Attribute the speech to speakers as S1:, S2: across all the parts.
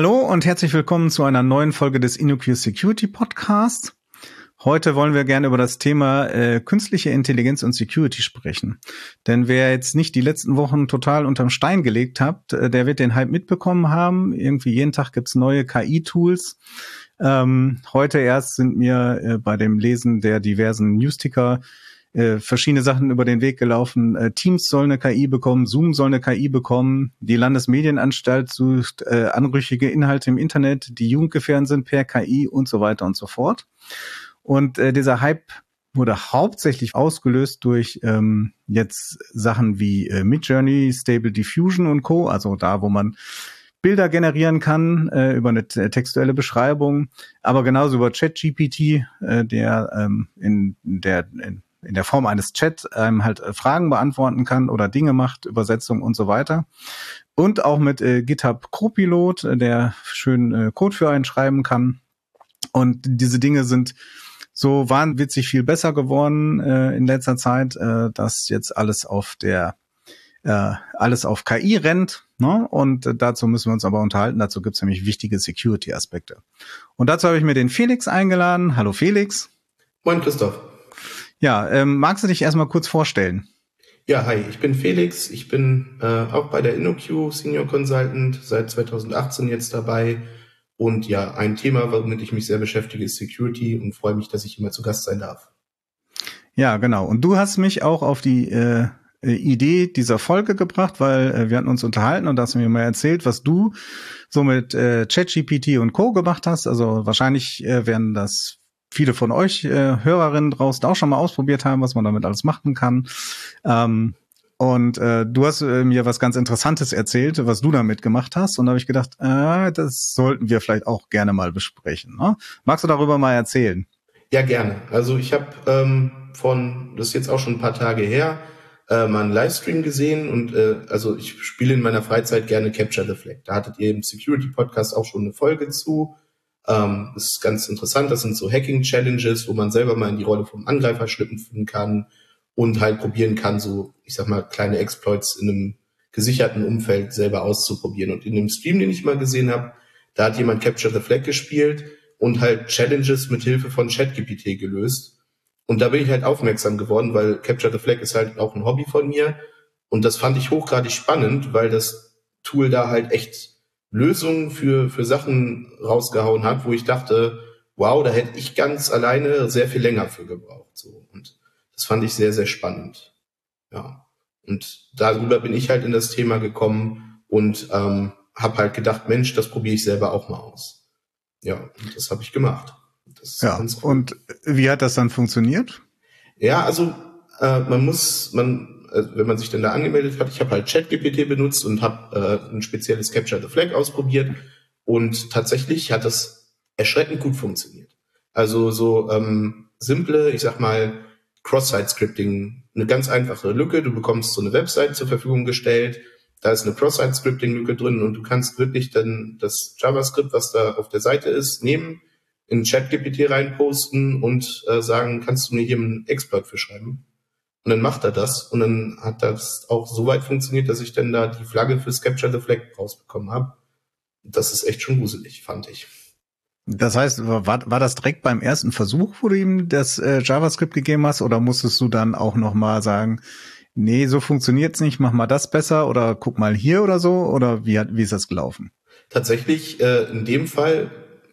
S1: Hallo und herzlich willkommen zu einer neuen Folge des InnoQ Security Podcasts. Heute wollen wir gerne über das Thema äh, künstliche Intelligenz und Security sprechen. Denn wer jetzt nicht die letzten Wochen total unterm Stein gelegt hat, äh, der wird den Hype mitbekommen haben. Irgendwie jeden Tag gibt's neue KI-Tools. Ähm, heute erst sind mir äh, bei dem Lesen der diversen Newsticker äh, verschiedene Sachen über den Weg gelaufen. Äh, Teams soll eine KI bekommen, Zoom soll eine KI bekommen, die Landesmedienanstalt sucht äh, anrüchige Inhalte im Internet, die jugendgefährdend sind per KI und so weiter und so fort. Und äh, dieser Hype wurde hauptsächlich ausgelöst durch ähm, jetzt Sachen wie äh, Midjourney, Stable Diffusion und Co., also da, wo man Bilder generieren kann äh, über eine textuelle Beschreibung, aber genauso über ChatGPT, äh, der ähm, in der in, in der Form eines Chat ähm, halt äh, Fragen beantworten kann oder Dinge macht, Übersetzung und so weiter. Und auch mit äh, GitHub Copilot, äh, der schön äh, Code für einen schreiben kann. Und diese Dinge sind so wahnwitzig viel besser geworden äh, in letzter Zeit, äh, dass jetzt alles auf der äh, alles auf KI rennt. Ne? Und äh, dazu müssen wir uns aber unterhalten. Dazu gibt's nämlich wichtige Security-Aspekte. Und dazu habe ich mir den Felix eingeladen. Hallo Felix.
S2: Moin Christoph.
S1: Ja, ähm, magst du dich erstmal kurz vorstellen?
S2: Ja, hi, ich bin Felix. Ich bin äh, auch bei der InnoQ Senior Consultant seit 2018 jetzt dabei. Und ja, ein Thema, womit ich mich sehr beschäftige, ist Security und freue mich, dass ich immer zu Gast sein darf.
S1: Ja, genau. Und du hast mich auch auf die äh, Idee dieser Folge gebracht, weil äh, wir hatten uns unterhalten und hast mir mal erzählt, was du so mit äh, ChatGPT und Co. gemacht hast. Also wahrscheinlich äh, werden das viele von euch äh, Hörerinnen draußen auch schon mal ausprobiert haben, was man damit alles machen kann. Ähm, und äh, du hast äh, mir was ganz Interessantes erzählt, was du damit gemacht hast. Und da habe ich gedacht, äh, das sollten wir vielleicht auch gerne mal besprechen. Ne? Magst du darüber mal erzählen?
S2: Ja, gerne. Also ich habe ähm, von, das ist jetzt auch schon ein paar Tage her, äh, mal einen Livestream gesehen und äh, also ich spiele in meiner Freizeit gerne Capture the Flag. Da hattet ihr im Security Podcast auch schon eine Folge zu. Ähm, das ist ganz interessant. Das sind so Hacking-Challenges, wo man selber mal in die Rolle vom Angreifer schlüpfen kann und halt probieren kann, so, ich sag mal, kleine Exploits in einem gesicherten Umfeld selber auszuprobieren. Und in dem Stream, den ich mal gesehen habe, da hat jemand Capture the Flag gespielt und halt Challenges mit Hilfe von ChatGPT gelöst. Und da bin ich halt aufmerksam geworden, weil Capture the Flag ist halt auch ein Hobby von mir. Und das fand ich hochgradig spannend, weil das Tool da halt echt Lösungen für, für Sachen rausgehauen hat, wo ich dachte, wow, da hätte ich ganz alleine sehr viel länger für gebraucht. So. Und das fand ich sehr, sehr spannend. Ja. Und darüber bin ich halt in das Thema gekommen und ähm, habe halt gedacht, Mensch, das probiere ich selber auch mal aus. Ja, und das habe ich gemacht.
S1: ja, cool. und wie hat das dann funktioniert?
S2: Ja, also äh, man muss, man also wenn man sich dann da angemeldet hat, ich habe halt ChatGPT benutzt und habe äh, ein spezielles Capture the Flag ausprobiert und tatsächlich hat das erschreckend gut funktioniert. Also so ähm, simple, ich sag mal, Cross-Site-Scripting, eine ganz einfache Lücke. Du bekommst so eine Website zur Verfügung gestellt, da ist eine Cross-Site-Scripting-Lücke drin und du kannst wirklich dann das JavaScript, was da auf der Seite ist, nehmen, in ChatGPT reinposten und äh, sagen, kannst du mir hier einen Exploit für schreiben? Und dann macht er das und dann hat das auch so weit funktioniert, dass ich dann da die Flagge fürs Capture the Flag rausbekommen habe. Das ist echt schon gruselig, fand ich.
S1: Das heißt, war, war das direkt beim ersten Versuch, wo du ihm das äh, JavaScript gegeben hast, oder musstest du dann auch noch mal sagen, nee, so funktioniert's nicht, mach mal das besser oder guck mal hier oder so, oder wie, hat, wie ist das gelaufen?
S2: Tatsächlich äh, in dem Fall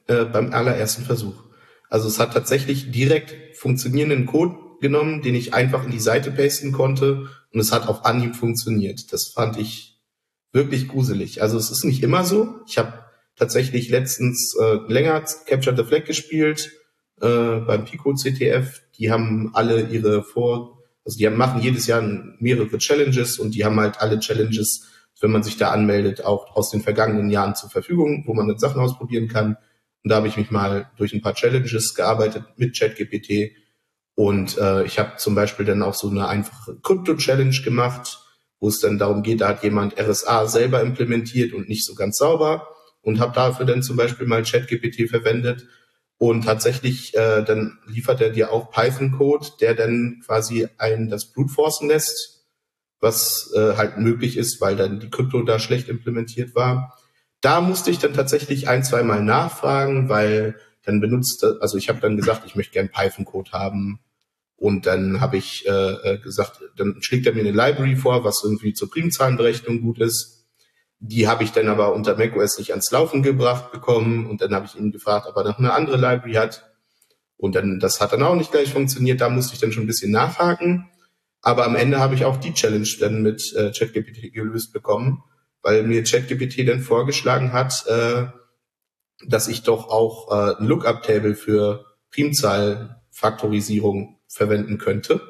S2: äh, beim allerersten Versuch. Also es hat tatsächlich direkt funktionierenden Code genommen, den ich einfach in die Seite pasten konnte und es hat auf Anhieb funktioniert. Das fand ich wirklich gruselig. Also es ist nicht immer so. Ich habe tatsächlich letztens äh, länger Capture the Flag gespielt äh, beim Pico CTF. Die haben alle ihre Vor, also die haben, machen jedes Jahr mehrere Challenges und die haben halt alle Challenges, wenn man sich da anmeldet, auch aus den vergangenen Jahren zur Verfügung, wo man dann Sachen ausprobieren kann. Und da habe ich mich mal durch ein paar Challenges gearbeitet mit ChatGPT und äh, ich habe zum Beispiel dann auch so eine einfache Krypto-Challenge gemacht, wo es dann darum geht, da hat jemand RSA selber implementiert und nicht so ganz sauber und habe dafür dann zum Beispiel mal ChatGPT verwendet. Und tatsächlich, äh, dann liefert er dir auch Python-Code, der dann quasi ein das Brute forcen lässt, was äh, halt möglich ist, weil dann die Krypto da schlecht implementiert war. Da musste ich dann tatsächlich ein, zwei Mal nachfragen, weil dann benutzt, also ich habe dann gesagt, ich möchte gern Python-Code haben. Und dann habe ich äh, äh, gesagt, dann schlägt er mir eine Library vor, was irgendwie zur Primzahlenberechnung gut ist. Die habe ich dann aber unter macOS nicht ans Laufen gebracht bekommen. Und dann habe ich ihn gefragt, ob er noch eine andere Library hat. Und dann, das hat dann auch nicht gleich funktioniert. Da musste ich dann schon ein bisschen nachhaken. Aber am Ende habe ich auch die Challenge dann mit äh, ChatGPT gelöst bekommen, weil mir ChatGPT dann vorgeschlagen hat, äh, dass ich doch auch äh, ein Lookup-Table für Primzahlfaktorisierung verwenden könnte.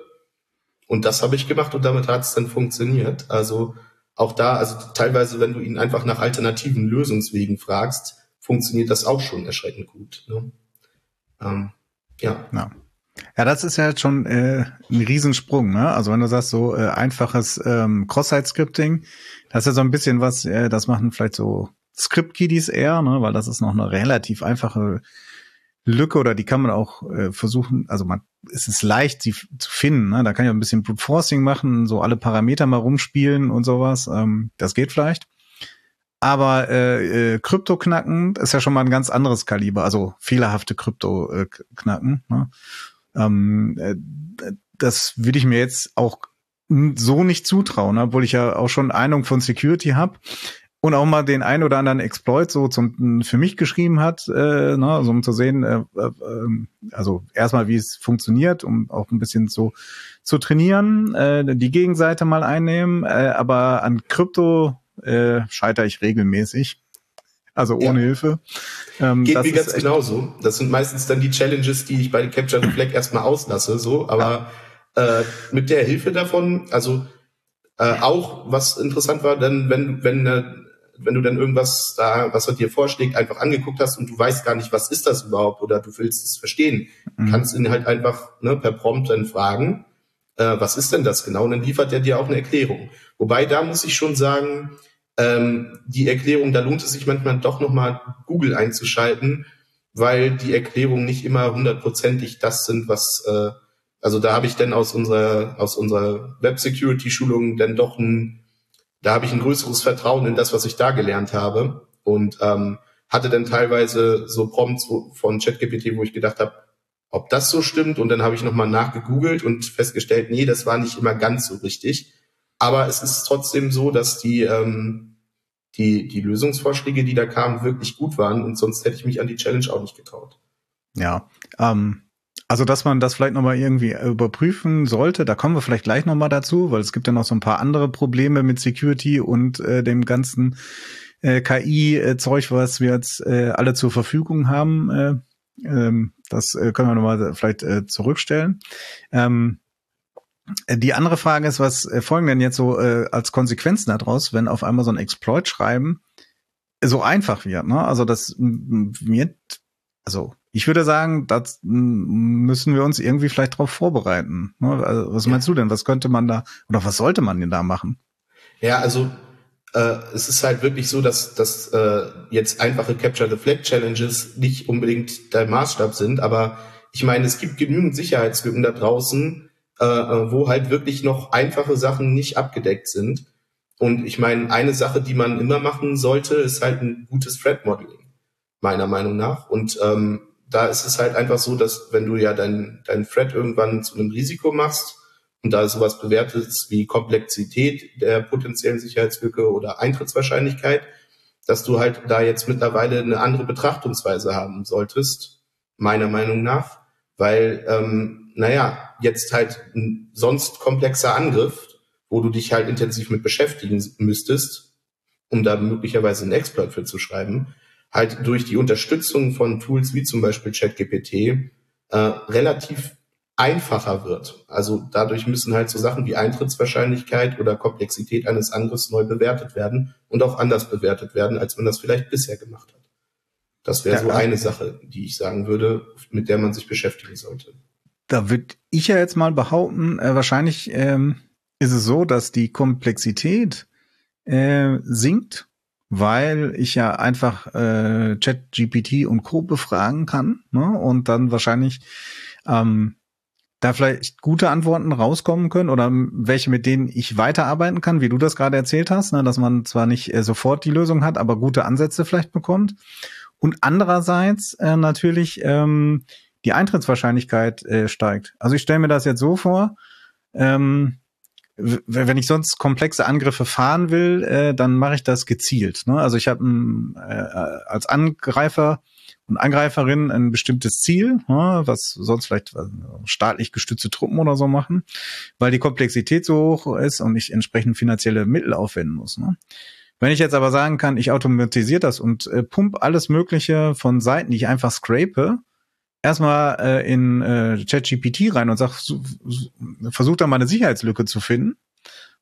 S2: Und das habe ich gemacht und damit hat es dann funktioniert. Also auch da, also teilweise, wenn du ihn einfach nach alternativen Lösungswegen fragst, funktioniert das auch schon erschreckend gut. Ne? Ähm, ja.
S1: ja. Ja, das ist ja schon äh, ein Riesensprung, ne? Also wenn du sagst, so äh, einfaches ähm, Cross-Site-Scripting, das ist ja so ein bisschen was, äh, das machen vielleicht so Script-Kiddies eher, ne? Weil das ist noch eine relativ einfache Lücke oder die kann man auch äh, versuchen, also man es ist leicht, sie zu finden. Ne? Da kann ich auch ein bisschen Brute Forcing machen, so alle Parameter mal rumspielen und sowas. Ähm, das geht vielleicht. Aber äh, äh, Krypto knacken ist ja schon mal ein ganz anderes Kaliber, also fehlerhafte Krypto äh, knacken. Ne? Ähm, äh, das würde ich mir jetzt auch so nicht zutrauen, obwohl ich ja auch schon Ahnung von Security habe und auch mal den ein oder anderen Exploit so zum für mich geschrieben hat, äh, ne, also um zu sehen, äh, äh, also erstmal wie es funktioniert, um auch ein bisschen so zu trainieren, äh, die Gegenseite mal einnehmen, äh, aber an Krypto äh, scheitere ich regelmäßig. Also ohne ja. Hilfe.
S2: Ähm, Geht mir ganz genauso. Das sind meistens dann die Challenges, die ich bei Capture the Flag erstmal auslasse, so, aber ja. äh, mit der Hilfe davon, also äh, auch was interessant war, dann wenn wenn äh, wenn du dann irgendwas da, was er dir vorschlägt, einfach angeguckt hast und du weißt gar nicht, was ist das überhaupt oder du willst es verstehen, mhm. kannst ihn halt einfach ne, per Prompt dann fragen, äh, was ist denn das genau? Und dann liefert er dir auch eine Erklärung. Wobei da muss ich schon sagen, ähm, die Erklärung, da lohnt es sich manchmal doch nochmal Google einzuschalten, weil die Erklärungen nicht immer hundertprozentig das sind, was äh, also da habe ich dann aus unserer aus unserer Web Security Schulung dann doch ein da habe ich ein größeres Vertrauen in das, was ich da gelernt habe und ähm, hatte dann teilweise so Prompts von ChatGPT, wo ich gedacht habe, ob das so stimmt und dann habe ich nochmal nachgegoogelt und festgestellt, nee, das war nicht immer ganz so richtig. Aber es ist trotzdem so, dass die, ähm, die, die Lösungsvorschläge, die da kamen, wirklich gut waren und sonst hätte ich mich an die Challenge auch nicht getraut.
S1: Ja, ähm, also, dass man das vielleicht nochmal irgendwie überprüfen sollte, da kommen wir vielleicht gleich nochmal dazu, weil es gibt ja noch so ein paar andere Probleme mit Security und äh, dem ganzen äh, KI-Zeug, was wir jetzt äh, alle zur Verfügung haben. Äh, ähm, das äh, können wir nochmal vielleicht äh, zurückstellen. Ähm, die andere Frage ist, was äh, folgen denn jetzt so äh, als Konsequenzen daraus, wenn auf einmal so ein Exploit schreiben so einfach wird? Ne? Also das wird, also ich würde sagen, das müssen wir uns irgendwie vielleicht darauf vorbereiten. Ne? Also, was meinst du denn? Was könnte man da oder was sollte man denn da machen?
S2: Ja, also äh, es ist halt wirklich so, dass, dass äh, jetzt einfache Capture the Flag Challenges nicht unbedingt der Maßstab sind, aber ich meine, es gibt genügend Sicherheitslücken da draußen, äh, äh wo halt wirklich noch einfache Sachen nicht abgedeckt sind. Und ich meine, eine Sache, die man immer machen sollte, ist halt ein gutes Threat Modeling, meiner Meinung nach. Und ähm, da ist es halt einfach so, dass wenn du ja dein, dein Thread irgendwann zu einem Risiko machst und da sowas bewertest wie Komplexität der potenziellen Sicherheitslücke oder Eintrittswahrscheinlichkeit, dass du halt da jetzt mittlerweile eine andere Betrachtungsweise haben solltest, meiner Meinung nach, weil, ähm, naja, jetzt halt ein sonst komplexer Angriff, wo du dich halt intensiv mit beschäftigen müsstest, um da möglicherweise einen Exploit für zu schreiben, halt durch die Unterstützung von Tools wie zum Beispiel ChatGPT äh, relativ einfacher wird. Also dadurch müssen halt so Sachen wie Eintrittswahrscheinlichkeit oder Komplexität eines Angriffs neu bewertet werden und auch anders bewertet werden, als man das vielleicht bisher gemacht hat. Das wäre ja, so eine Sache, die ich sagen würde, mit der man sich beschäftigen sollte.
S1: Da würde ich ja jetzt mal behaupten, äh, wahrscheinlich ähm, ist es so, dass die Komplexität äh, sinkt weil ich ja einfach äh, Chat GPT und Co. befragen kann ne? und dann wahrscheinlich ähm, da vielleicht gute Antworten rauskommen können oder welche, mit denen ich weiterarbeiten kann, wie du das gerade erzählt hast, ne, dass man zwar nicht äh, sofort die Lösung hat, aber gute Ansätze vielleicht bekommt. Und andererseits äh, natürlich ähm, die Eintrittswahrscheinlichkeit äh, steigt. Also ich stelle mir das jetzt so vor, ähm, wenn ich sonst komplexe Angriffe fahren will, äh, dann mache ich das gezielt. Ne? Also ich habe äh, als Angreifer und Angreiferin ein bestimmtes Ziel, ne? was sonst vielleicht äh, staatlich gestützte Truppen oder so machen, weil die Komplexität so hoch ist und ich entsprechend finanzielle Mittel aufwenden muss. Ne? Wenn ich jetzt aber sagen kann, ich automatisiere das und äh, pump alles Mögliche von Seiten, die ich einfach scrape, erstmal äh, in äh, ChatGPT rein und sag, versuch da mal eine Sicherheitslücke zu finden.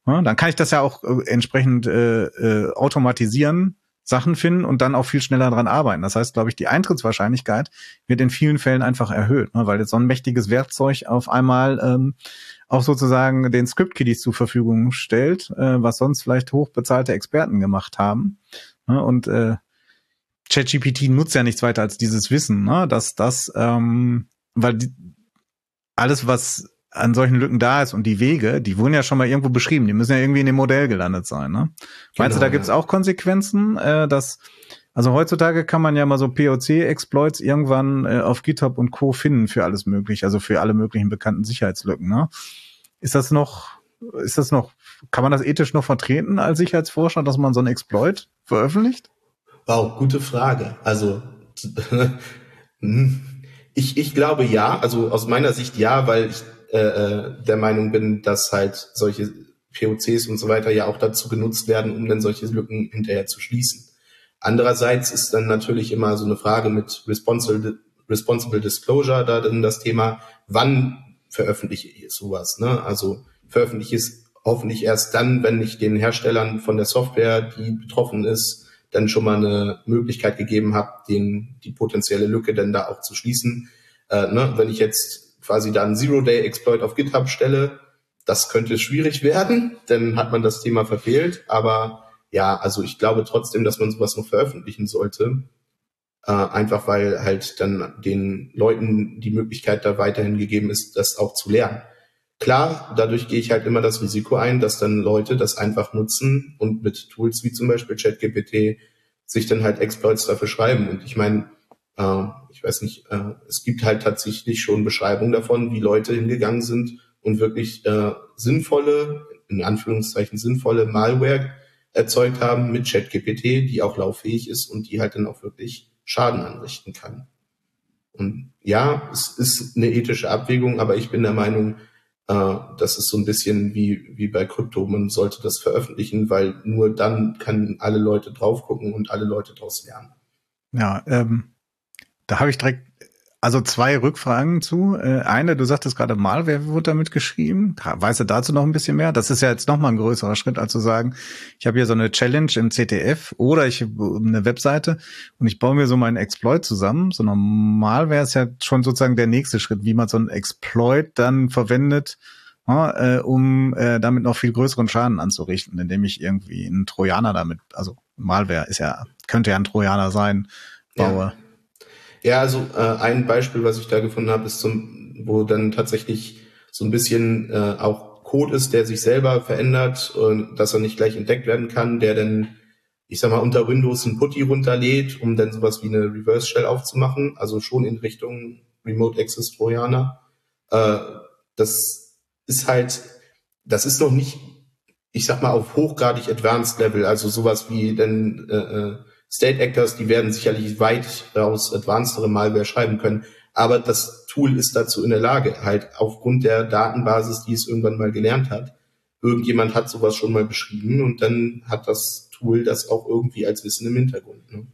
S1: Ja, dann kann ich das ja auch äh, entsprechend äh, äh, automatisieren, Sachen finden und dann auch viel schneller dran arbeiten. Das heißt, glaube ich, die Eintrittswahrscheinlichkeit wird in vielen Fällen einfach erhöht, ne, weil jetzt so ein mächtiges Werkzeug auf einmal ähm, auch sozusagen den Script-Kiddies zur Verfügung stellt, äh, was sonst vielleicht hochbezahlte Experten gemacht haben. Ne, und äh, ChatGPT nutzt ja nichts weiter als dieses Wissen, ne? dass das, ähm, weil die, alles, was an solchen Lücken da ist und die Wege, die wurden ja schon mal irgendwo beschrieben, die müssen ja irgendwie in dem Modell gelandet sein. Ne? Meinst du, da genau, gibt's ja. auch Konsequenzen, äh, dass also heutzutage kann man ja mal so POC-Exploits irgendwann äh, auf GitHub und Co. finden für alles mögliche, also für alle möglichen bekannten Sicherheitslücken. Ne? Ist das noch, ist das noch, kann man das ethisch noch vertreten als Sicherheitsforscher, dass man so einen Exploit veröffentlicht?
S2: Wow, gute Frage. Also hm, ich, ich glaube ja, also aus meiner Sicht ja, weil ich äh, äh, der Meinung bin, dass halt solche POCs und so weiter ja auch dazu genutzt werden, um dann solche Lücken hinterher zu schließen. Andererseits ist dann natürlich immer so eine Frage mit Responsible, Responsible Disclosure da dann das Thema, wann veröffentliche ich sowas? Ne? Also veröffentliche ich es hoffentlich erst dann, wenn ich den Herstellern von der Software, die betroffen ist, dann schon mal eine Möglichkeit gegeben habe, den, die potenzielle Lücke dann da auch zu schließen. Äh, ne? Wenn ich jetzt quasi da einen Zero-Day-Exploit auf GitHub stelle, das könnte schwierig werden, dann hat man das Thema verfehlt. Aber ja, also ich glaube trotzdem, dass man sowas noch veröffentlichen sollte. Äh, einfach weil halt dann den Leuten die Möglichkeit da weiterhin gegeben ist, das auch zu lernen. Klar, dadurch gehe ich halt immer das Risiko ein, dass dann Leute das einfach nutzen und mit Tools wie zum Beispiel ChatGPT sich dann halt Exploits dafür schreiben. Und ich meine, äh, ich weiß nicht, äh, es gibt halt tatsächlich schon Beschreibungen davon, wie Leute hingegangen sind und wirklich äh, sinnvolle, in Anführungszeichen sinnvolle Malware erzeugt haben mit ChatGPT, die auch lauffähig ist und die halt dann auch wirklich Schaden anrichten kann. Und ja, es ist eine ethische Abwägung, aber ich bin der Meinung, das ist so ein bisschen wie, wie bei Krypto. Man sollte das veröffentlichen, weil nur dann können alle Leute drauf gucken und alle Leute daraus lernen.
S1: Ja, ähm, da habe ich direkt also zwei Rückfragen zu. Äh, eine, du sagtest gerade mal, wer wurde damit geschrieben? Weißt du dazu noch ein bisschen mehr? Das ist ja jetzt noch mal ein größerer Schritt, als zu sagen, ich habe hier so eine Challenge im CTF oder ich eine Webseite und ich baue mir so meinen Exploit zusammen. So normal wäre es ja schon sozusagen der nächste Schritt, wie man so einen Exploit dann verwendet, ja, äh, um äh, damit noch viel größeren Schaden anzurichten, indem ich irgendwie einen Trojaner damit, also Malware ist ja, könnte ja ein Trojaner sein, baue.
S2: Ja. Ja, also äh, ein Beispiel, was ich da gefunden habe, ist zum, wo dann tatsächlich so ein bisschen äh, auch Code ist, der sich selber verändert und dass er nicht gleich entdeckt werden kann, der dann, ich sag mal, unter Windows ein Putty runterlädt, um dann sowas wie eine Reverse Shell aufzumachen, also schon in Richtung Remote Access Trojaner. Äh, das ist halt, das ist noch nicht, ich sag mal, auf hochgradig Advanced Level, also sowas wie dann äh, äh State Actors, die werden sicherlich weitaus advancedere Malware schreiben können. Aber das Tool ist dazu in der Lage, halt aufgrund der Datenbasis, die es irgendwann mal gelernt hat. Irgendjemand hat sowas schon mal beschrieben und dann hat das Tool das auch irgendwie als Wissen im Hintergrund. Ne?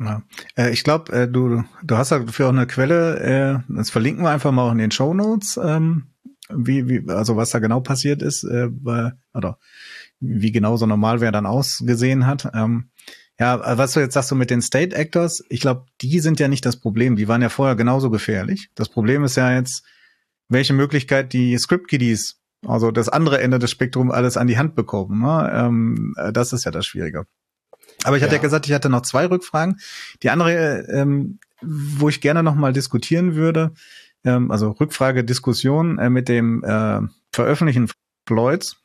S1: Ja. Äh, ich glaube, äh, du, du hast dafür auch eine Quelle, äh, das verlinken wir einfach mal auch in den Show Notes, ähm, wie, wie, also was da genau passiert ist, äh, oder wie genau so eine Malware dann ausgesehen hat. Ähm, ja, was du jetzt sagst du mit den State Actors, ich glaube, die sind ja nicht das Problem. Die waren ja vorher genauso gefährlich. Das Problem ist ja jetzt, welche Möglichkeit die Script Kiddies, also das andere Ende des Spektrums, alles an die Hand bekommen. Ne? Ähm, das ist ja das Schwierige. Aber ich hatte ja. ja gesagt, ich hatte noch zwei Rückfragen. Die andere, ähm, wo ich gerne noch mal diskutieren würde, ähm, also Rückfrage, Diskussion äh, mit dem äh, Veröffentlichen Floyds.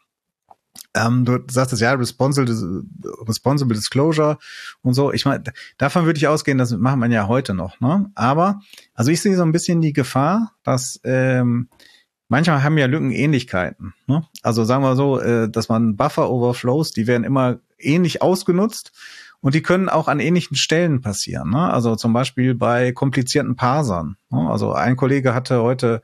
S1: Ähm, du sagst es ja, responsible, responsible Disclosure und so. Ich meine, davon würde ich ausgehen, das macht man ja heute noch. Ne? Aber, also ich sehe so ein bisschen die Gefahr, dass ähm, manchmal haben ja Lücken Ähnlichkeiten. Ne? Also sagen wir so, äh, dass man Buffer-Overflows, die werden immer ähnlich ausgenutzt und die können auch an ähnlichen Stellen passieren. Ne? Also zum Beispiel bei komplizierten Parsern. Ne? Also ein Kollege hatte heute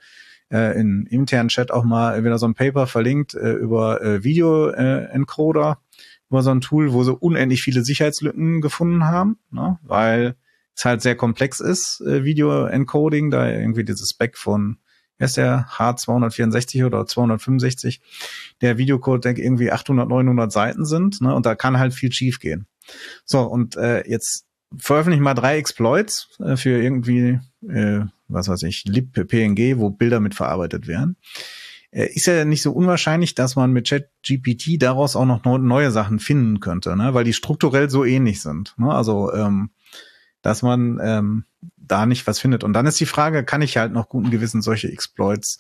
S1: äh, in internen Chat auch mal wieder so ein Paper verlinkt äh, über äh, Video-Encoder, äh, über so ein Tool, wo sie unendlich viele Sicherheitslücken gefunden haben, ne? weil es halt sehr komplex ist, äh, Video-Encoding, da irgendwie dieses Spec von ist der H264 oder 265, der Videocodec irgendwie 800, 900 Seiten sind, ne, und da kann halt viel schief gehen. So, und äh, jetzt veröffentlichen mal drei Exploits äh, für irgendwie, äh, was weiß ich, lib-png, wo Bilder mit verarbeitet werden. Äh, ist ja nicht so unwahrscheinlich, dass man mit ChatGPT daraus auch noch neue Sachen finden könnte, ne? weil die strukturell so ähnlich sind. Ne? Also, ähm, dass man ähm, da nicht was findet. Und dann ist die Frage, kann ich halt noch guten Gewissen solche Exploits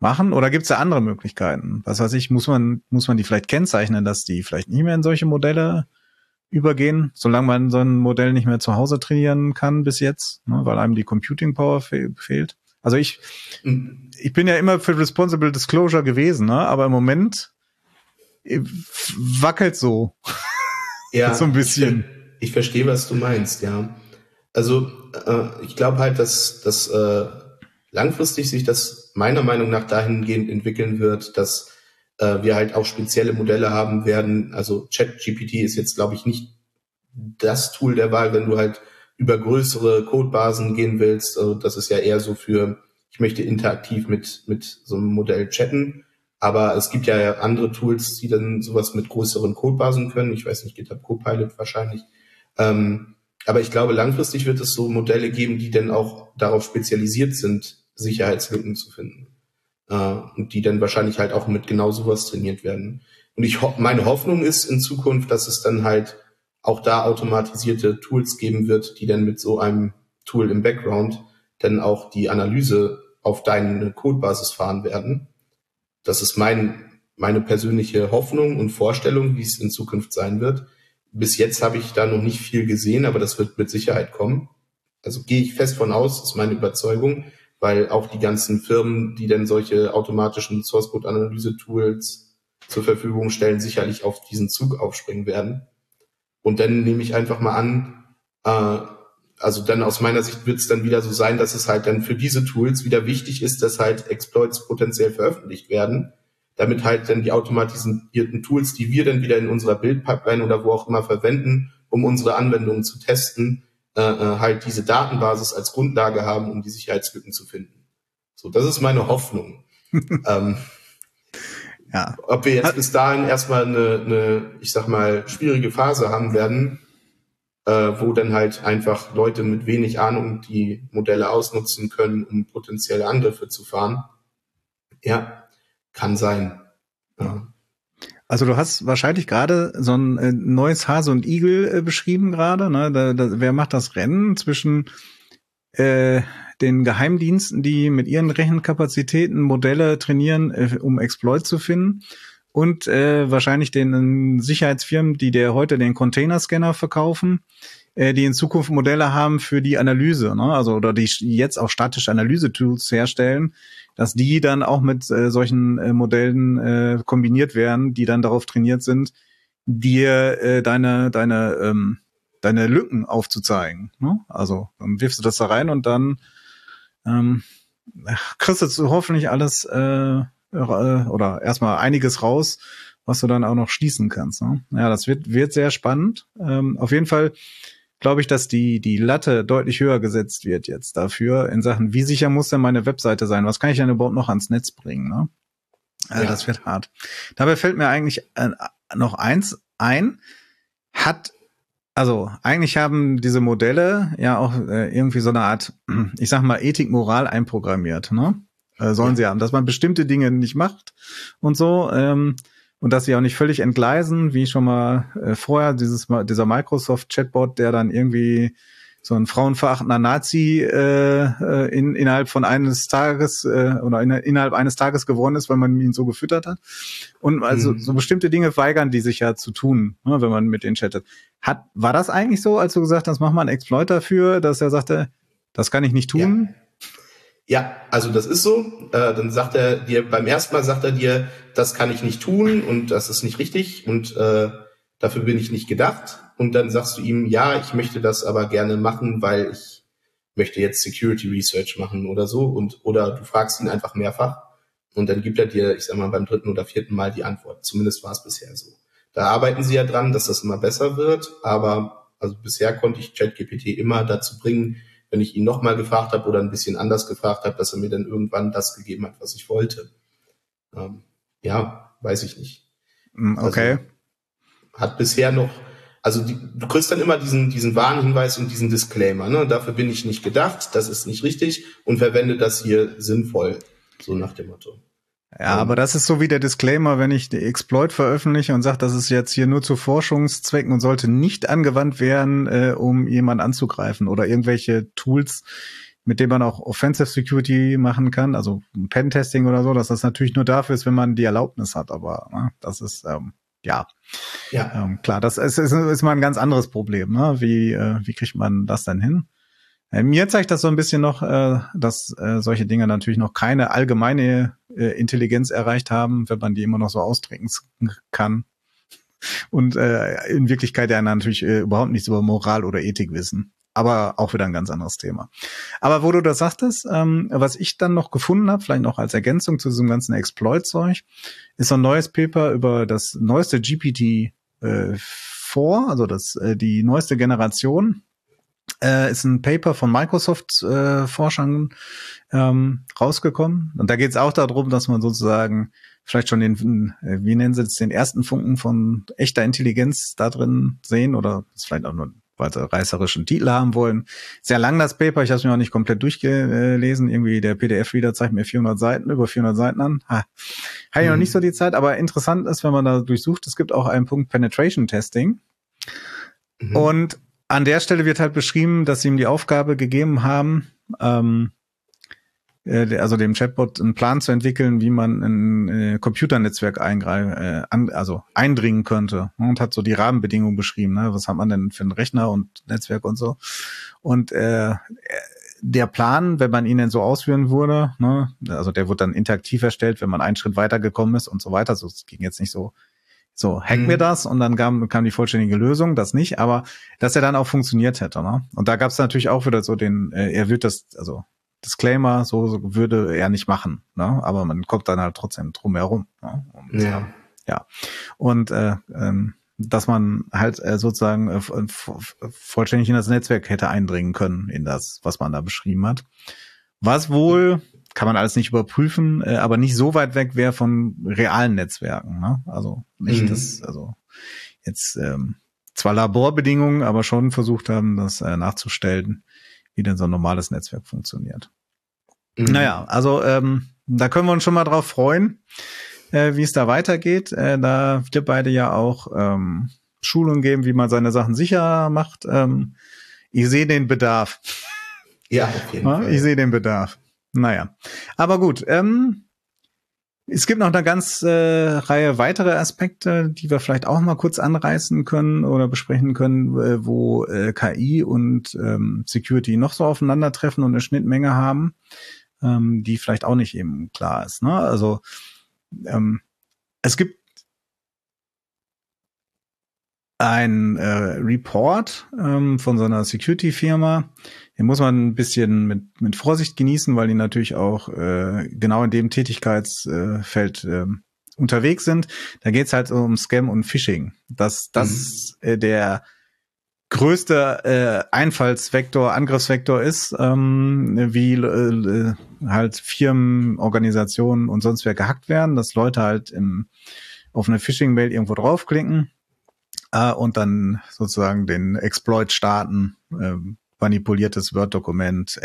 S1: machen oder gibt es da andere Möglichkeiten? Was weiß ich, muss man, muss man die vielleicht kennzeichnen, dass die vielleicht nicht mehr in solche Modelle übergehen, solange man so ein Modell nicht mehr zu Hause trainieren kann bis jetzt, ne, weil einem die Computing Power fe fehlt. Also ich, mhm. ich bin ja immer für Responsible Disclosure gewesen, ne, aber im Moment äh, wackelt so.
S2: Ja. so ein bisschen. Ich, ich verstehe, was du meinst, ja. Also äh, ich glaube halt, dass, dass äh, langfristig sich das meiner Meinung nach dahingehend entwickeln wird, dass äh, wir halt auch spezielle Modelle haben werden. Also ChatGPT ist jetzt, glaube ich, nicht das Tool der Wahl, wenn du halt über größere Codebasen gehen willst. Also das ist ja eher so für, ich möchte interaktiv mit, mit so einem Modell chatten. Aber es gibt ja andere Tools, die dann sowas mit größeren Codebasen können. Ich weiß nicht, GitHub Copilot wahrscheinlich. Ähm, aber ich glaube, langfristig wird es so Modelle geben, die dann auch darauf spezialisiert sind, Sicherheitslücken zu finden. Äh, und die dann wahrscheinlich halt auch mit genau sowas trainiert werden. Und ich meine Hoffnung ist in Zukunft, dass es dann halt auch da automatisierte Tools geben wird, die dann mit so einem Tool im Background dann auch die Analyse auf deine Codebasis fahren werden. Das ist mein, meine persönliche Hoffnung und Vorstellung, wie es in Zukunft sein wird bis jetzt habe ich da noch nicht viel gesehen, aber das wird mit Sicherheit kommen. Also gehe ich fest von aus, ist meine Überzeugung, weil auch die ganzen Firmen, die dann solche automatischen Source Code Analyse Tools zur Verfügung stellen, sicherlich auf diesen Zug aufspringen werden. Und dann nehme ich einfach mal an, äh, also dann aus meiner Sicht wird es dann wieder so sein, dass es halt dann für diese Tools wieder wichtig ist, dass halt Exploits potenziell veröffentlicht werden, damit halt dann die automatisierten Tools, die wir dann wieder in unserer Bildpipeline oder wo auch immer verwenden, um unsere Anwendungen zu testen, äh, äh, halt diese Datenbasis als Grundlage haben, um die Sicherheitslücken zu finden. So, das ist meine Hoffnung. ähm, ja. Ob wir jetzt bis dahin erstmal eine, eine, ich sag mal, schwierige Phase haben werden, äh, wo dann halt einfach Leute mit wenig Ahnung die Modelle ausnutzen können, um potenzielle Angriffe zu fahren. Ja, kann sein. Ja.
S1: Also du hast wahrscheinlich gerade so ein äh, neues Hase und Igel äh, beschrieben gerade. Ne? Da, da, wer macht das Rennen zwischen äh, den Geheimdiensten, die mit ihren Rechenkapazitäten Modelle trainieren, äh, um Exploit zu finden, und äh, wahrscheinlich den Sicherheitsfirmen, die der heute den Containerscanner verkaufen, äh, die in Zukunft Modelle haben für die Analyse, ne? also oder die jetzt auch statische Analyse-Tools herstellen, dass die dann auch mit äh, solchen äh, Modellen äh, kombiniert werden, die dann darauf trainiert sind, dir äh, deine deine ähm, deine Lücken aufzuzeigen. Ne? Also dann wirfst du das da rein und dann ähm, kriegst du hoffentlich alles äh, oder erstmal einiges raus, was du dann auch noch schließen kannst. Ne? Ja, das wird wird sehr spannend. Ähm, auf jeden Fall glaube ich, dass die, die Latte deutlich höher gesetzt wird jetzt dafür in Sachen, wie sicher muss denn meine Webseite sein? Was kann ich denn überhaupt noch ans Netz bringen? Ne? Also ja. Das wird hart. Dabei fällt mir eigentlich äh, noch eins ein. Hat, also eigentlich haben diese Modelle ja auch äh, irgendwie so eine Art, ich sag mal, Ethik, Moral einprogrammiert, ne? Äh, sollen ja. sie haben, dass man bestimmte Dinge nicht macht und so. Ähm, und dass sie auch nicht völlig entgleisen, wie schon mal äh, vorher dieses dieser Microsoft Chatbot, der dann irgendwie so ein frauenverachtender Nazi äh, äh, in, innerhalb von eines Tages äh, oder in, innerhalb eines Tages geworden ist, weil man ihn so gefüttert hat. Und also mhm. so bestimmte Dinge weigern die sich ja zu tun, ne, wenn man mit denen chattet. Hat, war das eigentlich so, als du gesagt hast, mach mal einen Exploit dafür, dass er sagte, das kann ich nicht tun?
S2: Ja. Ja, also das ist so. Äh, dann sagt er dir, beim ersten Mal sagt er dir, das kann ich nicht tun und das ist nicht richtig und äh, dafür bin ich nicht gedacht und dann sagst du ihm, ja, ich möchte das aber gerne machen, weil ich möchte jetzt Security Research machen oder so und oder du fragst ihn einfach mehrfach und dann gibt er dir, ich sag mal, beim dritten oder vierten Mal die Antwort. Zumindest war es bisher so. Da arbeiten sie ja dran, dass das immer besser wird, aber also bisher konnte ich ChatGPT immer dazu bringen, wenn ich ihn nochmal gefragt habe oder ein bisschen anders gefragt habe, dass er mir dann irgendwann das gegeben hat, was ich wollte. Ähm, ja, weiß ich nicht.
S1: Mm, okay. Also,
S2: hat bisher noch also die, du kriegst dann immer diesen, diesen Warnhinweis und diesen Disclaimer. Ne? Dafür bin ich nicht gedacht, das ist nicht richtig und verwende das hier sinnvoll, so nach dem Motto.
S1: Ja, aber das ist so wie der Disclaimer, wenn ich die Exploit veröffentliche und sage, das ist jetzt hier nur zu Forschungszwecken und sollte nicht angewandt werden, äh, um jemanden anzugreifen oder irgendwelche Tools, mit denen man auch Offensive Security machen kann, also Pen-Testing oder so, dass das natürlich nur dafür ist, wenn man die Erlaubnis hat. Aber ne, das ist ähm, ja, ja. Ähm, klar, das ist, ist, ist mal ein ganz anderes Problem. Ne? Wie, äh, wie kriegt man das denn hin? Äh, mir zeigt das so ein bisschen noch, äh, dass äh, solche Dinge natürlich noch keine allgemeine Intelligenz erreicht haben, wenn man die immer noch so ausdrücken kann. Und in Wirklichkeit ja natürlich überhaupt nichts über Moral oder Ethik wissen aber auch wieder ein ganz anderes Thema. Aber wo du das sagtest, ähm, was ich dann noch gefunden habe, vielleicht noch als Ergänzung zu diesem ganzen Exploit-Zeug, ist so ein neues Paper über das neueste GPT äh, 4, also das die neueste Generation. Äh, ist ein Paper von Microsoft-Forschern äh, ähm, rausgekommen. Und da geht es auch darum, dass man sozusagen vielleicht schon den, äh, wie nennen sie es, den ersten Funken von echter Intelligenz da drin sehen oder ist vielleicht auch nur weil sie reißerischen Titel haben wollen. Sehr lang das Paper, ich habe es mir auch nicht komplett durchgelesen. Irgendwie der PDF-Reader zeigt mir 400 Seiten, über 400 Seiten an. Ha. Habe ich noch nicht so die Zeit, aber interessant ist, wenn man da durchsucht, es gibt auch einen Punkt Penetration Testing. Mhm. Und an der Stelle wird halt beschrieben, dass sie ihm die Aufgabe gegeben haben, ähm, äh, also dem Chatbot einen Plan zu entwickeln, wie man in äh, Computernetzwerk äh, an, also eindringen könnte und hat so die Rahmenbedingungen beschrieben. Ne? Was hat man denn für einen Rechner und Netzwerk und so? Und äh, der Plan, wenn man ihn denn so ausführen würde, ne, also der wird dann interaktiv erstellt, wenn man einen Schritt weitergekommen ist und so weiter. So, es ging jetzt nicht so, so, hacken mhm. wir das und dann kam, kam die vollständige Lösung, das nicht, aber dass er dann auch funktioniert hätte. Ne? Und da gab es natürlich auch wieder so den, äh, er wird das, also Disclaimer, so, so würde er nicht machen, ne? aber man kommt dann halt trotzdem drum herum. Ne? Und, ja. Äh, ja. Und äh, ähm, dass man halt äh, sozusagen äh, vollständig in das Netzwerk hätte eindringen können, in das, was man da beschrieben hat. Was wohl, kann man alles nicht überprüfen, äh, aber nicht so weit weg wäre von realen Netzwerken. Ne? Also nicht mhm. das, also jetzt ähm, zwar Laborbedingungen, aber schon versucht haben, das äh, nachzustellen, wie denn so ein normales Netzwerk funktioniert. Mhm. Naja, also ähm, da können wir uns schon mal drauf freuen, äh, wie es da weitergeht. Äh, da wir beide ja auch ähm, Schulungen geben, wie man seine Sachen sicher macht. Ähm, ich sehe den Bedarf.
S2: Ja, auf jeden
S1: ja, Fall. Ich sehe den Bedarf. Naja, aber gut. Ähm, es gibt noch eine ganze äh, Reihe weitere Aspekte, die wir vielleicht auch mal kurz anreißen können oder besprechen können, äh, wo äh, KI und ähm, Security noch so aufeinandertreffen und eine Schnittmenge haben, ähm, die vielleicht auch nicht eben klar ist. Ne? Also ähm, es gibt ein äh, Report ähm, von so einer Security-Firma, den muss man ein bisschen mit, mit Vorsicht genießen, weil die natürlich auch äh, genau in dem Tätigkeitsfeld äh, unterwegs sind. Da geht's halt um Scam und Phishing. Dass das mhm. äh, der größte äh, Einfallsvektor, Angriffsvektor ist, ähm, wie äh, halt Firmen, Organisationen und sonst wer gehackt werden, dass Leute halt im, auf eine Phishing-Mail irgendwo draufklicken äh, und dann sozusagen den Exploit starten, äh, manipuliertes Word-Dokument,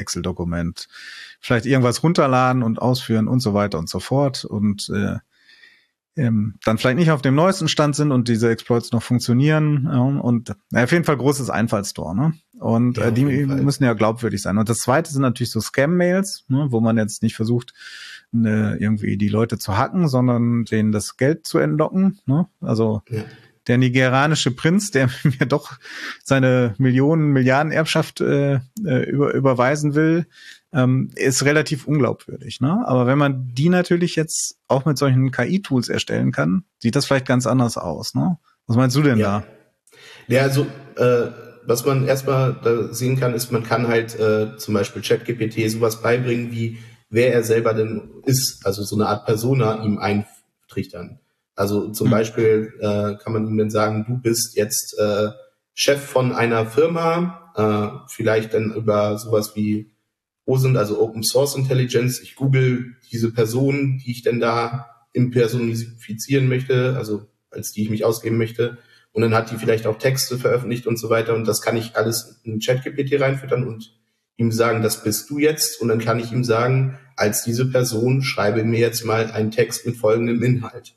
S1: ähm, dann vielleicht nicht auf dem neuesten Stand sind und diese Exploits noch funktionieren. Ja, und na, auf jeden Fall großes Einfallstor. Ne? Und ja, äh, die müssen ja glaubwürdig sein. Und das zweite sind natürlich so Scam-Mails, ne, wo man jetzt nicht versucht, ne, irgendwie die Leute zu hacken, sondern denen das Geld zu entlocken. Ne? Also ja. Der nigerianische Prinz, der mir doch seine Millionen, Milliarden Erbschaft äh, äh über, überweisen will, ähm, ist relativ unglaubwürdig. Ne? Aber wenn man die natürlich jetzt auch mit solchen KI-Tools erstellen kann, sieht das vielleicht ganz anders aus. Ne? Was meinst du denn
S2: ja. da? Ja, also äh, was man erstmal da sehen kann, ist, man kann halt äh, zum Beispiel ChatGPT sowas beibringen, wie wer er selber denn ist, also so eine Art Persona ihm eintrichtern. Also zum mhm. Beispiel äh, kann man ihm dann sagen, du bist jetzt äh, Chef von einer Firma, äh, vielleicht dann über sowas wie OSINT, also Open Source Intelligence. Ich google diese Person, die ich denn da impersonifizieren möchte, also als die ich mich ausgeben möchte. Und dann hat die vielleicht auch Texte veröffentlicht und so weiter. Und das kann ich alles in ChatGPT reinfüttern und ihm sagen, das bist du jetzt. Und dann kann ich ihm sagen, als diese Person schreibe mir jetzt mal einen Text mit folgendem Inhalt.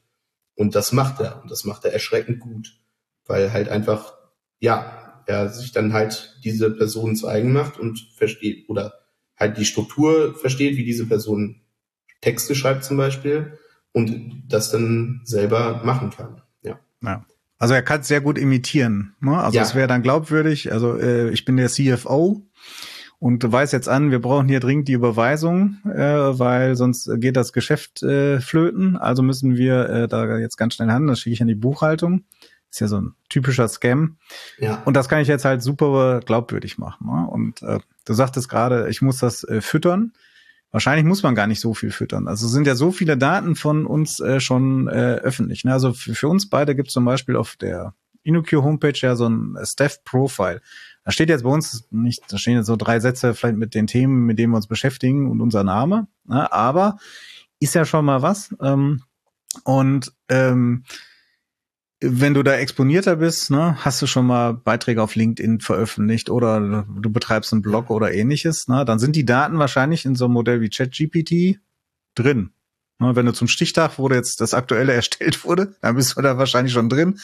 S2: Und das macht er. Und das macht er erschreckend gut. Weil halt einfach, ja, er sich dann halt diese Person zu eigen macht und versteht oder halt die Struktur versteht, wie diese Person Texte schreibt zum Beispiel und das dann selber machen kann. Ja.
S1: ja. Also er kann es sehr gut imitieren. Ne? Also ja. es wäre dann glaubwürdig. Also äh, ich bin der CFO und du weißt jetzt an, wir brauchen hier dringend die Überweisung, äh, weil sonst geht das Geschäft äh, flöten. Also müssen wir äh, da jetzt ganz schnell handeln. Das schicke ich an die Buchhaltung. Ist ja so ein typischer Scam. Ja. Und das kann ich jetzt halt super glaubwürdig machen. Ne? Und äh, du sagtest gerade, ich muss das äh, füttern. Wahrscheinlich muss man gar nicht so viel füttern. Also sind ja so viele Daten von uns äh, schon äh, öffentlich. Ne? Also für, für uns beide gibt es zum Beispiel auf der InnoQ Homepage ja so ein Staff Profile. Da steht jetzt bei uns nicht, da stehen jetzt so drei Sätze vielleicht mit den Themen, mit denen wir uns beschäftigen und unser Name. Ne? Aber ist ja schon mal was. Ähm, und ähm, wenn du da exponierter bist, ne, hast du schon mal Beiträge auf LinkedIn veröffentlicht oder du betreibst einen Blog oder ähnliches, ne, dann sind die Daten wahrscheinlich in so einem Modell wie ChatGPT drin. Ne, wenn du zum Stichtag, wo jetzt das aktuelle erstellt wurde, dann bist du da wahrscheinlich schon drin,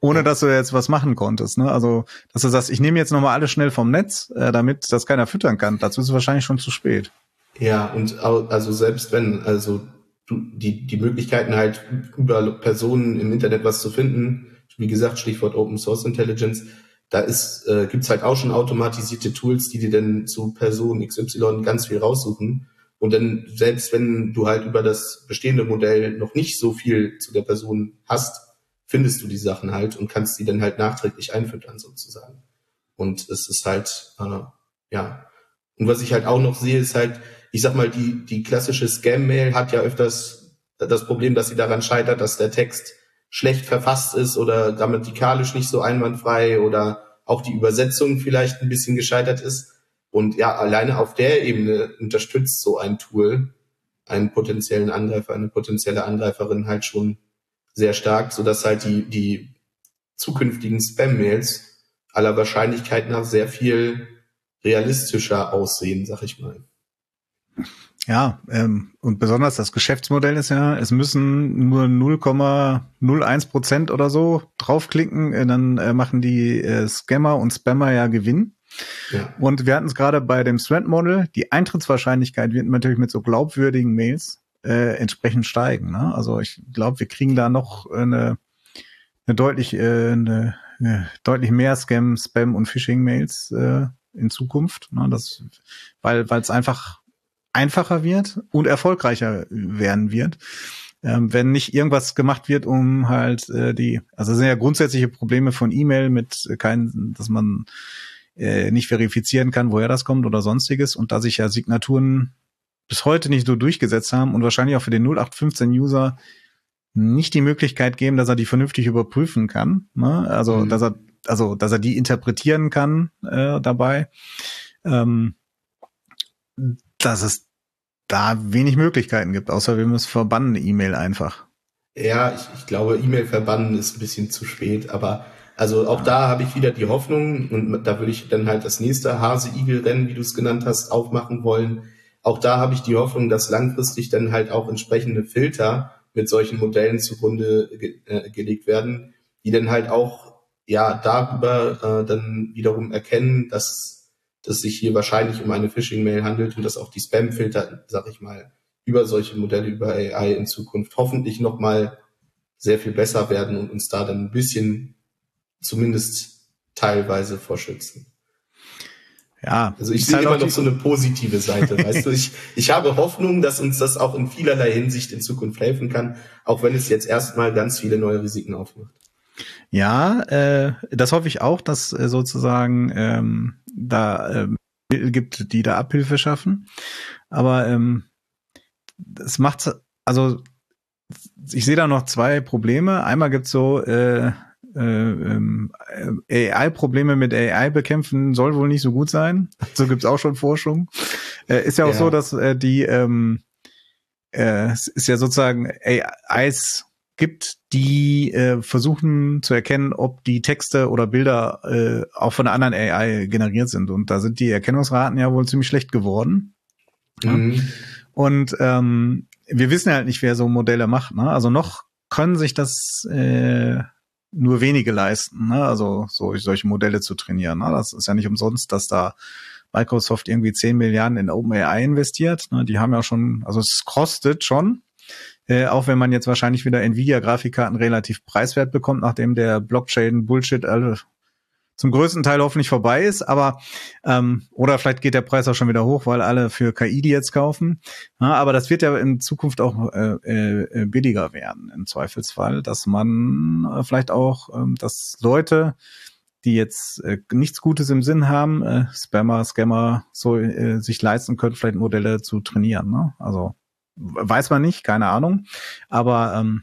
S1: ohne dass du jetzt was machen konntest. Ne? Also, dass du sagst, ich nehme jetzt nochmal alles schnell vom Netz, äh, damit das keiner füttern kann. Dazu ist es wahrscheinlich schon zu spät.
S2: Ja, und also selbst wenn, also du, die, die Möglichkeiten halt über Personen im Internet was zu finden, wie gesagt, Stichwort Open Source Intelligence, da ist, äh, gibt's halt auch schon automatisierte Tools, die dir dann zu Person XY ganz viel raussuchen. Und dann, selbst wenn du halt über das bestehende Modell noch nicht so viel zu der Person hast, findest du die Sachen halt und kannst die dann halt nachträglich einfüttern sozusagen. Und es ist halt, äh, ja. Und was ich halt auch noch sehe, ist halt, ich sag mal, die, die klassische Scam-Mail hat ja öfters das Problem, dass sie daran scheitert, dass der Text schlecht verfasst ist oder grammatikalisch nicht so einwandfrei oder auch die Übersetzung vielleicht ein bisschen gescheitert ist. Und ja, alleine auf der Ebene unterstützt so ein Tool einen potenziellen Angreifer, eine potenzielle Angreiferin halt schon sehr stark, so dass halt die, die zukünftigen Spam-Mails aller Wahrscheinlichkeit nach sehr viel realistischer aussehen, sag ich mal.
S1: Ja, ähm, und besonders das Geschäftsmodell ist ja, es müssen nur 0,01 Prozent oder so draufklicken, äh, dann äh, machen die äh, Scammer und Spammer ja Gewinn. Ja. Und wir hatten es gerade bei dem Threat Model, die Eintrittswahrscheinlichkeit wird natürlich mit so glaubwürdigen Mails äh, entsprechend steigen. Ne? Also ich glaube, wir kriegen da noch eine, eine deutlich äh, eine, eine deutlich mehr Scam, Spam und Phishing-Mails äh, in Zukunft. Ne? Das, weil weil es einfach einfacher wird und erfolgreicher werden wird. Ähm, wenn nicht irgendwas gemacht wird, um halt äh, die, also das sind ja grundsätzliche Probleme von E-Mail mit äh, kein, dass man äh, nicht verifizieren kann, woher das kommt oder sonstiges. Und da sich ja Signaturen bis heute nicht so durchgesetzt haben und wahrscheinlich auch für den 0815-User nicht die Möglichkeit geben, dass er die vernünftig überprüfen kann. Ne? Also, mhm. dass er, also, dass er die interpretieren kann äh, dabei. Ähm, dass es da wenig Möglichkeiten gibt, außer wir müssen verbannen E-Mail einfach.
S2: Ja, ich, ich glaube, E-Mail verbannen ist ein bisschen zu spät, aber also auch da habe ich wieder die Hoffnung und da würde ich dann halt das nächste Hase-Igel-Rennen, wie du es genannt hast, aufmachen wollen. Auch da habe ich die Hoffnung, dass langfristig dann halt auch entsprechende Filter mit solchen Modellen zugrunde ge äh, gelegt werden, die dann halt auch ja darüber äh, dann wiederum erkennen, dass dass sich hier wahrscheinlich um eine Phishing-Mail handelt und dass auch die Spam-Filter, sag ich mal, über solche Modelle, über AI in Zukunft hoffentlich nochmal sehr viel besser werden und uns da dann ein bisschen zumindest teilweise vorschützen. Ja. Also ich sehe halt immer noch so eine positive Seite, weißt du. Ich, ich habe Hoffnung, dass uns das auch in vielerlei Hinsicht in Zukunft helfen kann, auch wenn es jetzt erstmal ganz viele neue Risiken aufmacht.
S1: Ja, äh, das hoffe ich auch, dass äh, sozusagen ähm, da äh, Mittel gibt, die da Abhilfe schaffen. Aber ähm, es macht also ich sehe da noch zwei Probleme. Einmal gibt's so äh, äh, ähm, AI-Probleme mit AI bekämpfen soll wohl nicht so gut sein. So gibt's auch schon Forschung. Äh, ist ja auch ja. so, dass äh, die ähm, äh, es ist ja sozusagen AIs gibt, die äh, versuchen zu erkennen, ob die Texte oder Bilder äh, auch von einer anderen AI generiert sind. Und da sind die Erkennungsraten ja wohl ziemlich schlecht geworden. Mhm. Ja. Und ähm, wir wissen halt nicht, wer so Modelle macht. Ne? Also noch können sich das äh, nur wenige leisten, ne? also so, solche Modelle zu trainieren. Ne? Das ist ja nicht umsonst, dass da Microsoft irgendwie 10 Milliarden in OpenAI investiert. Ne? Die haben ja schon, also es kostet schon, äh, auch wenn man jetzt wahrscheinlich wieder Nvidia-Grafikkarten relativ preiswert bekommt, nachdem der Blockchain-Bullshit zum größten Teil hoffentlich vorbei ist, aber ähm, oder vielleicht geht der Preis auch schon wieder hoch, weil alle für KI die jetzt kaufen. Ja, aber das wird ja in Zukunft auch äh, äh, billiger werden im Zweifelsfall, dass man äh, vielleicht auch, äh, dass Leute, die jetzt äh, nichts Gutes im Sinn haben, äh, Spammer, Scammer, so äh, sich leisten können, vielleicht Modelle zu trainieren. Ne? Also weiß man nicht, keine Ahnung, aber ähm,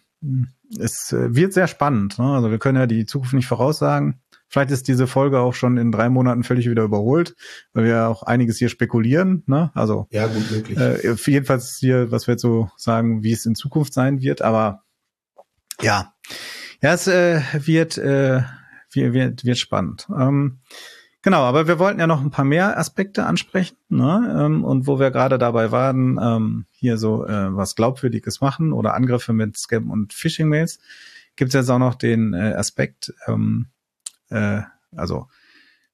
S1: es äh, wird sehr spannend. Ne? Also wir können ja die Zukunft nicht voraussagen. Vielleicht ist diese Folge auch schon in drei Monaten völlig wieder überholt, weil wir auch einiges hier spekulieren. Ne? Also
S2: ja, gut möglich.
S1: Äh, jedenfalls hier, was wir jetzt so sagen, wie es in Zukunft sein wird. Aber ja, ja, es äh, wird, äh, wird, wird spannend. Ähm, genau, aber wir wollten ja noch ein paar mehr Aspekte ansprechen. Ne? Ähm, und wo wir gerade dabei waren, ähm, hier so äh, was Glaubwürdiges machen oder Angriffe mit Scam und Phishing-Mails, gibt es jetzt auch noch den äh, Aspekt, ähm, äh, also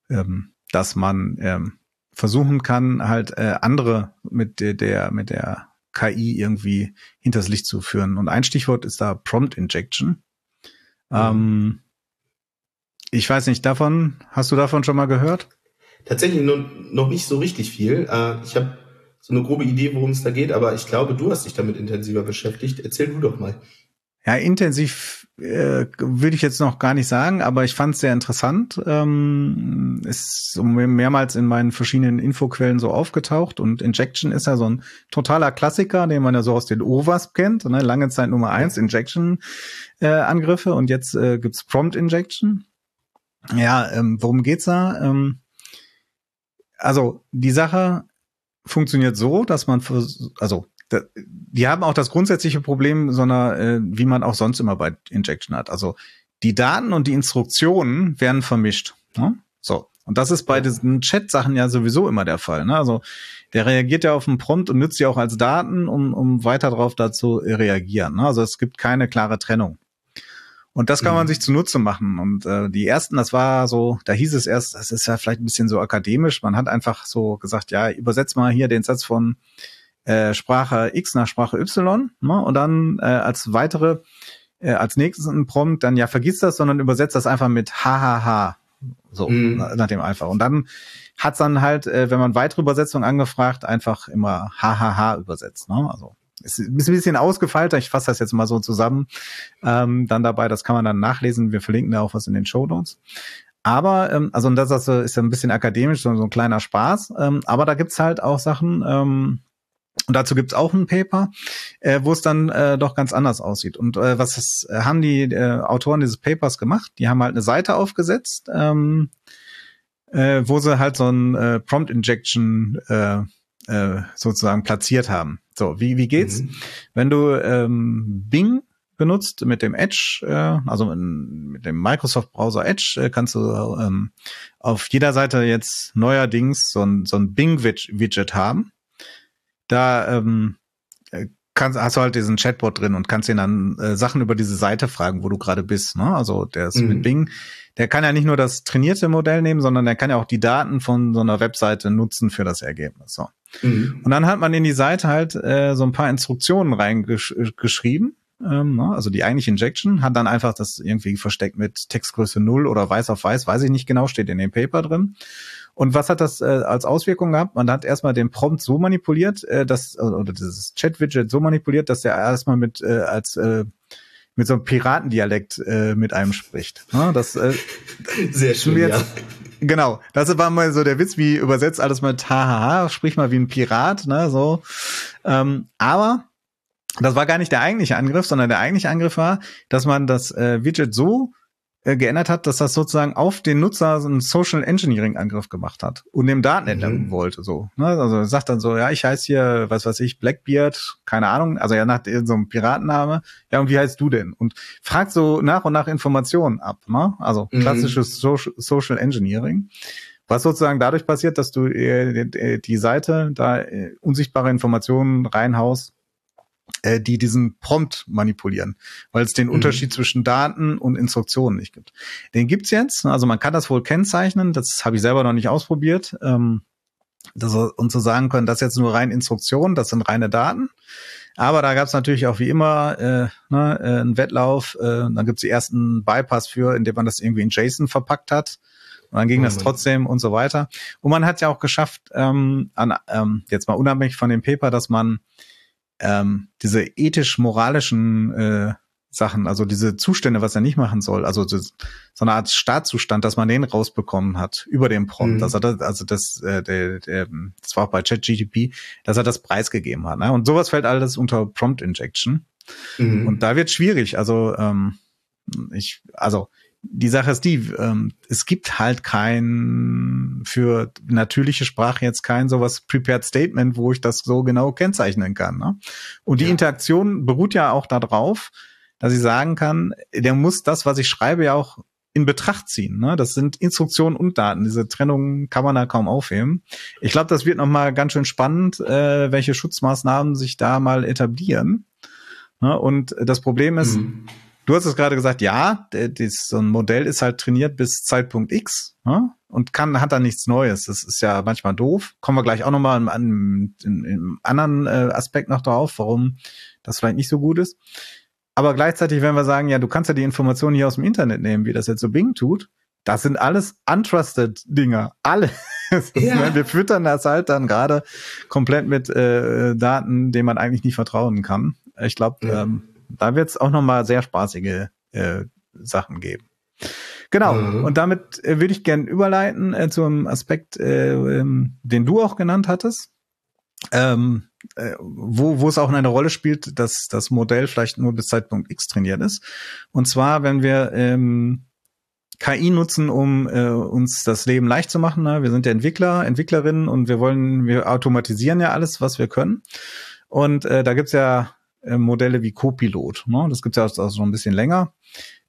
S1: ähm, dass man ähm, versuchen kann, halt äh, andere mit der, der mit der KI irgendwie hinters Licht zu führen. Und ein Stichwort ist da Prompt Injection. Mhm. Ähm, ich weiß nicht, davon, hast du davon schon mal gehört?
S2: Tatsächlich noch, nicht so richtig viel. Äh, ich habe so eine grobe Idee, worum es da geht, aber ich glaube, du hast dich damit intensiver beschäftigt. Erzähl du doch mal.
S1: Ja, intensiv äh, würde ich jetzt noch gar nicht sagen, aber ich fand es sehr interessant. Ähm, ist mehrmals in meinen verschiedenen Infoquellen so aufgetaucht und Injection ist ja so ein totaler Klassiker, den man ja so aus den OWASP kennt. Ne? Lange Zeit Nummer eins Injection-Angriffe äh, und jetzt äh, gibt's Prompt Injection. Ja, ähm, worum geht's da? Ähm, also die Sache funktioniert so, dass man, also die haben auch das grundsätzliche Problem, sondern äh, wie man auch sonst immer bei Injection hat. Also die Daten und die Instruktionen werden vermischt. Ne? So. Und das ist bei diesen Chat-Sachen ja sowieso immer der Fall. Ne? Also der reagiert ja auf einen Prompt und nützt sie auch als Daten, um, um weiter darauf dazu reagieren. Ne? Also es gibt keine klare Trennung. Und das kann man mhm. sich zunutze machen. Und äh, die ersten, das war so, da hieß es erst, das ist ja vielleicht ein bisschen so akademisch. Man hat einfach so gesagt, ja, übersetzt mal hier den Satz von äh, Sprache X nach Sprache Y ne? und dann äh, als weitere, äh, als nächstes ein Prompt, dann ja vergiss das, sondern übersetzt das einfach mit hahaha. So, mhm. nach dem einfach. Und dann hat's dann halt, äh, wenn man weitere Übersetzungen angefragt, einfach immer hahaha übersetzt. Ne? Also ist ein bisschen ausgefeilter, ich fasse das jetzt mal so zusammen. Ähm, dann dabei, das kann man dann nachlesen. Wir verlinken da auch was in den Show Notes. Aber, ähm, also und das ist ja ein bisschen akademisch, so, so ein kleiner Spaß. Ähm, aber da gibt's halt auch Sachen, ähm, und dazu gibt's auch ein Paper, äh, wo es dann äh, doch ganz anders aussieht. Und äh, was das, äh, haben die äh, Autoren dieses Papers gemacht? Die haben halt eine Seite aufgesetzt, ähm, äh, wo sie halt so ein äh, Prompt Injection äh, äh, sozusagen platziert haben. So, wie, wie geht's? Mhm. Wenn du ähm, Bing benutzt mit dem Edge, äh, also mit dem Microsoft Browser Edge, äh, kannst du ähm, auf jeder Seite jetzt neuerdings so ein, so ein Bing-Widget haben da ähm, kannst, hast du halt diesen Chatbot drin und kannst ihn dann äh, Sachen über diese Seite fragen, wo du gerade bist. Ne? Also der ist mhm. mit Bing, der kann ja nicht nur das trainierte Modell nehmen, sondern der kann ja auch die Daten von so einer Webseite nutzen für das Ergebnis. So. Mhm. Und dann hat man in die Seite halt äh, so ein paar Instruktionen reingeschrieben. Ähm, ne? also die eigentliche Injection hat dann einfach das irgendwie versteckt mit Textgröße 0 oder weiß auf weiß, weiß ich nicht genau, steht in dem Paper drin. Und was hat das äh, als Auswirkung gehabt? Man hat erstmal den Prompt so manipuliert, äh, dass, oder dieses Chat-Widget so manipuliert, dass der erstmal mit äh, als äh, mit so einem Piratendialekt äh, mit einem spricht. Ja, das äh,
S2: sehr schön. Jetzt, ja.
S1: Genau, das war mal so der Witz, wie übersetzt alles mit hahaha, sprich mal wie ein Pirat, ne, so. Ähm, aber das war gar nicht der eigentliche Angriff, sondern der eigentliche Angriff war, dass man das äh, Widget so äh, geändert hat, dass das sozusagen auf den Nutzer so einen Social Engineering Angriff gemacht hat und dem Daten ändern mhm. wollte, so. Ne? Also sagt dann so, ja, ich heiße hier, was weiß ich, Blackbeard, keine Ahnung, also ja nach so einem Piratenname, ja, und wie heißt du denn? Und fragt so nach und nach Informationen ab, ne? Also mhm. klassisches mhm. Social Engineering. Was sozusagen dadurch passiert, dass du äh, die Seite da äh, unsichtbare Informationen reinhaust, äh, die diesen Prompt manipulieren, weil es den mhm. Unterschied zwischen Daten und Instruktionen nicht gibt. Den gibt's jetzt, also man kann das wohl kennzeichnen, das habe ich selber noch nicht ausprobiert, ähm, dass, und zu sagen können, das ist jetzt nur rein Instruktionen, das sind reine Daten. Aber da gab's natürlich auch wie immer äh, ne, äh, einen Wettlauf, äh, dann gibt's die ersten Bypass für, indem man das irgendwie in JSON verpackt hat. Und dann ging oh, das trotzdem und so weiter. Und man hat ja auch geschafft, ähm, an, ähm, jetzt mal unabhängig von dem Paper, dass man ähm, diese ethisch-moralischen äh, Sachen, also diese Zustände, was er nicht machen soll, also das, so eine Art Startzustand, dass man den rausbekommen hat über den Prompt, mhm. dass er das, also das, äh, der, der, das war auch bei ChatGTP, dass er das preisgegeben hat. Ne? Und sowas fällt alles unter Prompt Injection. Mhm. Und da wird schwierig. Also ähm, ich, also die Sache ist die, ähm, es gibt halt kein für natürliche Sprache jetzt kein sowas Prepared Statement, wo ich das so genau kennzeichnen kann. Ne? Und die ja. Interaktion beruht ja auch darauf, dass ich sagen kann, der muss das, was ich schreibe, ja auch in Betracht ziehen. Ne? Das sind Instruktionen und Daten. Diese Trennung kann man da kaum aufheben. Ich glaube, das wird noch mal ganz schön spannend, äh, welche Schutzmaßnahmen sich da mal etablieren. Ne? Und das Problem ist, mhm Du hast es gerade gesagt, ja, das, so ein Modell ist halt trainiert bis Zeitpunkt X ne? und kann hat da nichts Neues. Das ist ja manchmal doof. Kommen wir gleich auch nochmal im, im, im anderen äh, Aspekt noch drauf, warum das vielleicht nicht so gut ist. Aber gleichzeitig, wenn wir sagen, ja, du kannst ja die Informationen hier aus dem Internet nehmen, wie das jetzt so Bing tut, das sind alles untrusted Dinger. Alle. Ja. wir füttern das halt dann gerade komplett mit äh, Daten, denen man eigentlich nicht vertrauen kann. Ich glaube, ja. ähm, da wird es auch nochmal sehr spaßige äh, Sachen geben. Genau, mhm. und damit äh, würde ich gerne überleiten äh, zum Aspekt, äh, ähm, den du auch genannt hattest, ähm, äh, wo, wo es auch eine Rolle spielt, dass das Modell vielleicht nur bis Zeitpunkt X trainiert ist. Und zwar, wenn wir ähm, KI nutzen, um äh, uns das Leben leicht zu machen. Ne? Wir sind ja Entwickler, Entwicklerinnen und wir wollen, wir automatisieren ja alles, was wir können. Und äh, da gibt's ja äh, Modelle wie Copilot, ne? das gibt's ja auch schon ein bisschen länger,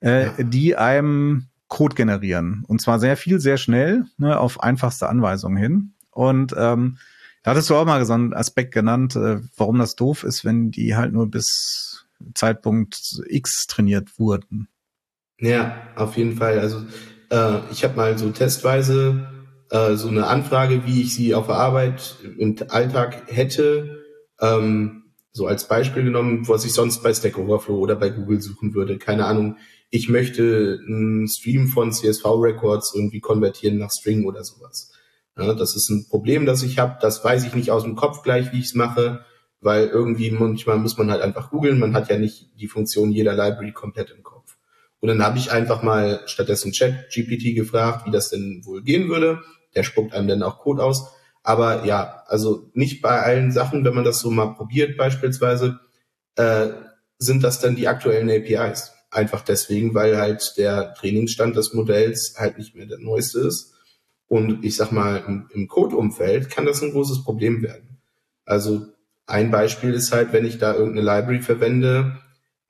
S1: äh, ja. die einem Code generieren. Und zwar sehr viel, sehr schnell, ne, auf einfachste Anweisungen hin. Und ähm, da hattest du auch mal so einen Aspekt genannt, äh, warum das doof ist, wenn die halt nur bis Zeitpunkt X trainiert wurden.
S2: Ja, auf jeden Fall. Also äh, ich habe mal so testweise äh, so eine Anfrage, wie ich sie auf der Arbeit im Alltag hätte, ähm, so als Beispiel genommen, was ich sonst bei Stack Overflow oder bei Google suchen würde. Keine Ahnung, ich möchte einen Stream von CSV-Records irgendwie konvertieren nach String oder sowas. Ja, das ist ein Problem, das ich habe. Das weiß ich nicht aus dem Kopf gleich, wie ich es mache, weil irgendwie manchmal muss man halt einfach googeln. Man hat ja nicht die Funktion jeder Library komplett im Kopf. Und dann habe ich einfach mal stattdessen Chat GPT gefragt, wie das denn wohl gehen würde. Der spuckt einem dann auch Code aus. Aber ja, also nicht bei allen Sachen, wenn man das so mal probiert beispielsweise, äh, sind das dann die aktuellen APIs. Einfach deswegen, weil halt der Trainingsstand des Modells halt nicht mehr der neueste ist. Und ich sag mal, im, Code-Umfeld kann das ein großes Problem werden. Also ein Beispiel ist halt, wenn ich da irgendeine Library verwende,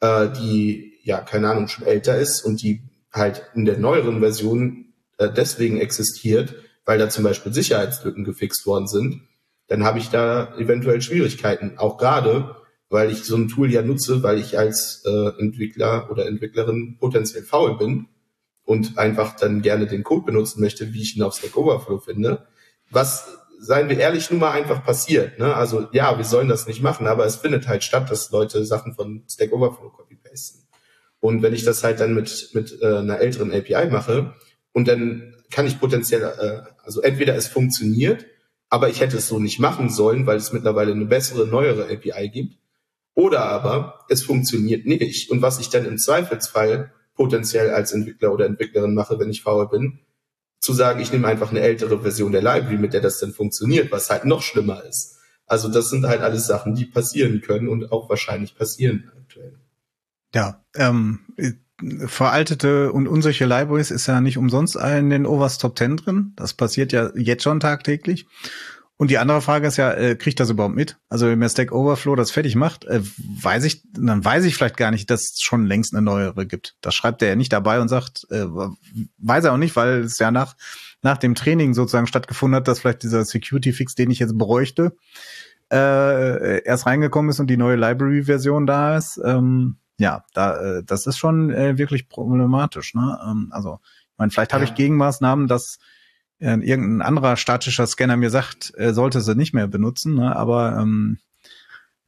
S2: äh, die ja, keine Ahnung, schon älter ist und die halt in der neueren Version äh, deswegen existiert, weil da zum Beispiel Sicherheitslücken gefixt worden sind, dann habe ich da eventuell Schwierigkeiten. Auch gerade, weil ich so ein Tool ja nutze, weil ich als äh, Entwickler oder Entwicklerin potenziell faul bin und einfach dann gerne den Code benutzen möchte, wie ich ihn auf Stack Overflow finde. Was, seien wir ehrlich, nun mal einfach passiert. Ne? Also ja, wir sollen das nicht machen, aber es findet halt statt, dass Leute Sachen von Stack Overflow copy-pasten. Und wenn ich das halt dann mit, mit äh, einer älteren API mache und dann kann ich potenziell, äh, also entweder es funktioniert, aber ich hätte es so nicht machen sollen, weil es mittlerweile eine bessere, neuere API gibt. Oder aber es funktioniert nicht. Und was ich dann im Zweifelsfall potenziell als Entwickler oder Entwicklerin mache, wenn ich faul bin, zu sagen, ich nehme einfach eine ältere Version der Library, mit der das dann funktioniert, was halt noch schlimmer ist. Also das sind halt alles Sachen, die passieren können und auch wahrscheinlich passieren aktuell.
S1: Ja, ähm, veraltete und unsichere Libraries ist ja nicht umsonst in den Overs Top 10 drin. Das passiert ja jetzt schon tagtäglich. Und die andere Frage ist ja, äh, kriegt das überhaupt mit? Also wenn mir Stack Overflow das fertig macht, äh, weiß ich, dann weiß ich vielleicht gar nicht, dass es schon längst eine neuere gibt. Das schreibt er ja nicht dabei und sagt, äh, weiß er auch nicht, weil es ja nach, nach dem Training sozusagen stattgefunden hat, dass vielleicht dieser Security-Fix, den ich jetzt bräuchte, äh, erst reingekommen ist und die neue Library-Version da ist. Ähm, ja, da, äh, das ist schon äh, wirklich problematisch. Ne? Ähm, also, ich meine, vielleicht habe ja. ich Gegenmaßnahmen, dass äh, irgendein anderer statischer Scanner mir sagt, äh, sollte sie nicht mehr benutzen. Ne? Aber ähm,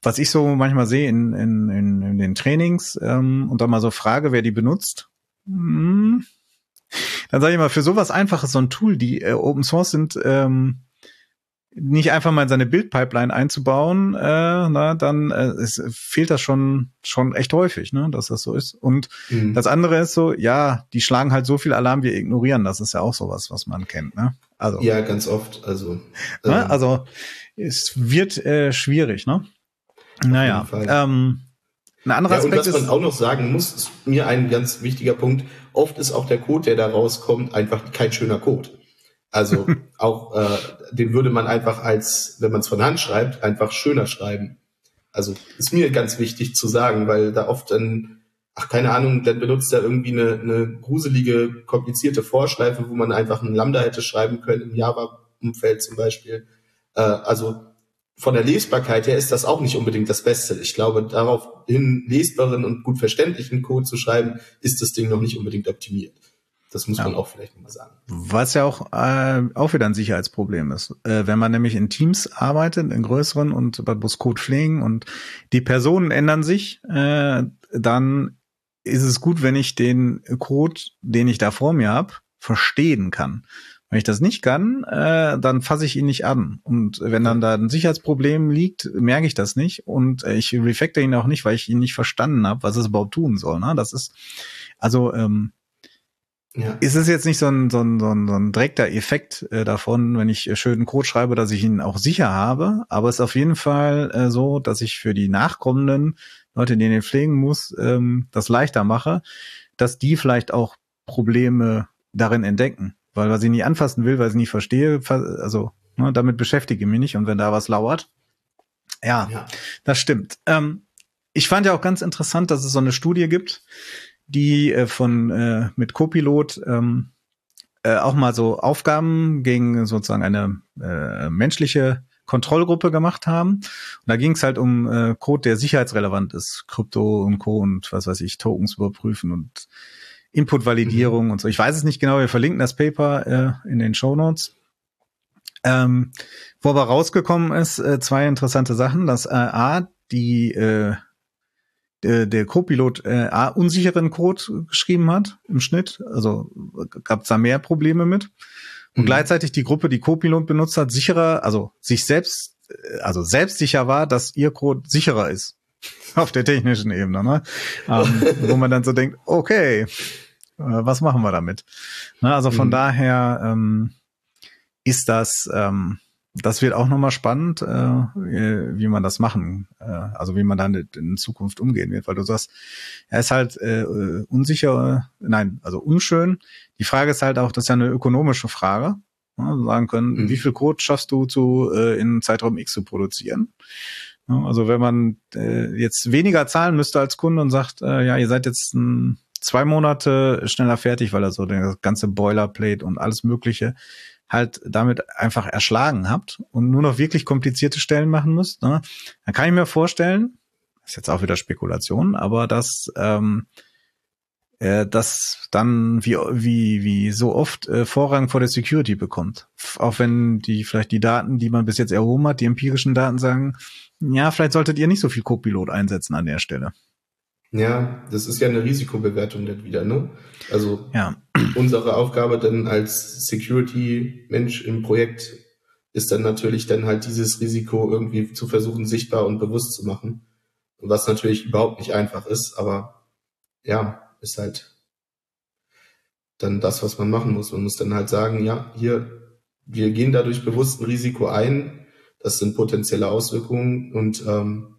S1: was ich so manchmal sehe in, in, in, in den Trainings ähm, und dann mal so frage, wer die benutzt, hm, dann sage ich mal, für sowas Einfaches so ein Tool, die äh, Open Source sind, ähm, nicht einfach mal in seine Bildpipeline einzubauen, äh, na, dann äh, es fehlt das schon schon echt häufig, ne, dass das so ist. Und mhm. das andere ist so, ja, die schlagen halt so viel Alarm, wir ignorieren. Das ist ja auch sowas, was man kennt, ne?
S2: Also ja, ganz oft. Also
S1: ne? also es wird äh, schwierig, ne? Naja. Ähm,
S2: ein anderer ja, Aspekt und was man auch noch sagen muss, ist mir ein ganz wichtiger Punkt. Oft ist auch der Code, der da rauskommt, einfach kein schöner Code. Also auch äh, den würde man einfach als, wenn man es von Hand schreibt, einfach schöner schreiben. Also ist mir ganz wichtig zu sagen, weil da oft dann, ach keine Ahnung, dann benutzt er irgendwie eine, eine gruselige, komplizierte Vorschleife, wo man einfach ein Lambda hätte schreiben können im Java-Umfeld zum Beispiel. Äh, also von der Lesbarkeit her ist das auch nicht unbedingt das Beste. Ich glaube, daraufhin lesbaren und gut verständlichen Code zu schreiben, ist das Ding noch nicht unbedingt optimiert. Das muss ja. man auch vielleicht mal sagen.
S1: Was ja auch, äh, auch wieder ein Sicherheitsproblem ist. Äh, wenn man nämlich in Teams arbeitet, in größeren und bei Code pflegen und die Personen ändern sich, äh, dann ist es gut, wenn ich den Code, den ich da vor mir habe, verstehen kann. Wenn ich das nicht kann, äh, dann fasse ich ihn nicht an. Und wenn dann da ein Sicherheitsproblem liegt, merke ich das nicht. Und äh, ich refactor ihn auch nicht, weil ich ihn nicht verstanden habe, was es überhaupt tun soll. Ne? Das ist, also ähm, ja. Ist es jetzt nicht so ein, so ein, so ein, so ein direkter Effekt äh, davon, wenn ich äh, schönen Code schreibe, dass ich ihn auch sicher habe, aber es ist auf jeden Fall äh, so, dass ich für die nachkommenden Leute, die den pflegen muss, ähm, das leichter mache, dass die vielleicht auch Probleme darin entdecken. Weil was ich nie anfassen will, weil ich nie verstehe, also ne, damit beschäftige ich mich nicht und wenn da was lauert, ja, ja. das stimmt. Ähm, ich fand ja auch ganz interessant, dass es so eine Studie gibt, die äh, von äh, mit Copilot ähm, äh, auch mal so Aufgaben gegen sozusagen eine äh, menschliche Kontrollgruppe gemacht haben. Und da ging es halt um äh, Code, der sicherheitsrelevant ist, Krypto und Co. und was weiß ich, Tokens überprüfen und Input-Validierung mhm. und so. Ich weiß es nicht genau, wir verlinken das Paper äh, in den Show Notes. Ähm, wo aber rausgekommen ist, äh, zwei interessante Sachen. dass äh, A, die äh, der, der Co-Pilot äh, unsicheren Code geschrieben hat im Schnitt. Also gab es da mehr Probleme mit. Und mhm. gleichzeitig die Gruppe, die Co-Pilot benutzt hat, sicherer, also sich selbst, äh, also selbstsicher war, dass ihr Code sicherer ist auf der technischen Ebene, ne? ähm, wo man dann so denkt, okay, äh, was machen wir damit? Ne, also von mhm. daher ähm, ist das ähm, das wird auch nochmal spannend, äh, wie man das machen, äh, also wie man dann in Zukunft umgehen wird, weil du sagst, er ist halt äh, unsicher, nein, also unschön. Die Frage ist halt auch, das ist ja eine ökonomische Frage. Ja, sagen können, mhm. wie viel Code schaffst du zu äh, in Zeitraum X zu produzieren? Ja, also wenn man äh, jetzt weniger zahlen müsste als Kunde und sagt, äh, ja, ihr seid jetzt ein, zwei Monate schneller fertig, weil er so das ganze Boilerplate und alles Mögliche halt damit einfach erschlagen habt und nur noch wirklich komplizierte Stellen machen müsst, ne, dann kann ich mir vorstellen, ist jetzt auch wieder Spekulation, aber dass ähm, äh, das dann wie wie wie so oft äh, Vorrang vor der Security bekommt. Auch wenn die vielleicht die Daten, die man bis jetzt erhoben hat, die empirischen Daten sagen, ja, vielleicht solltet ihr nicht so viel Copilot einsetzen an der Stelle.
S2: Ja, das ist ja eine Risikobewertung dann wieder, ne? Also
S1: ja.
S2: unsere Aufgabe dann als Security-Mensch im Projekt ist dann natürlich dann halt dieses Risiko irgendwie zu versuchen, sichtbar und bewusst zu machen. Was natürlich überhaupt nicht einfach ist, aber ja, ist halt dann das, was man machen muss. Man muss dann halt sagen, ja, hier, wir gehen dadurch bewusst ein Risiko ein. Das sind potenzielle Auswirkungen und ähm,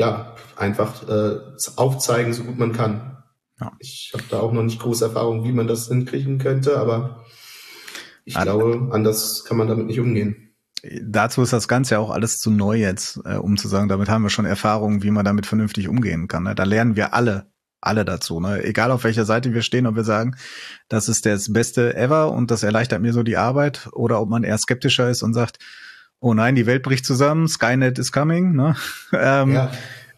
S2: ja, einfach äh, aufzeigen, so gut man kann. Ja. Ich habe da auch noch nicht große Erfahrung, wie man das hinkriegen könnte, aber ich also, glaube, anders kann man damit nicht umgehen.
S1: Dazu ist das Ganze ja auch alles zu neu jetzt, äh, um zu sagen, damit haben wir schon Erfahrungen, wie man damit vernünftig umgehen kann. Ne? Da lernen wir alle alle dazu. Ne? Egal auf welcher Seite wir stehen, ob wir sagen, das ist das Beste ever und das erleichtert mir so die Arbeit, oder ob man eher skeptischer ist und sagt, oh nein, die Welt bricht zusammen, Skynet is coming. Ne? ähm, ja.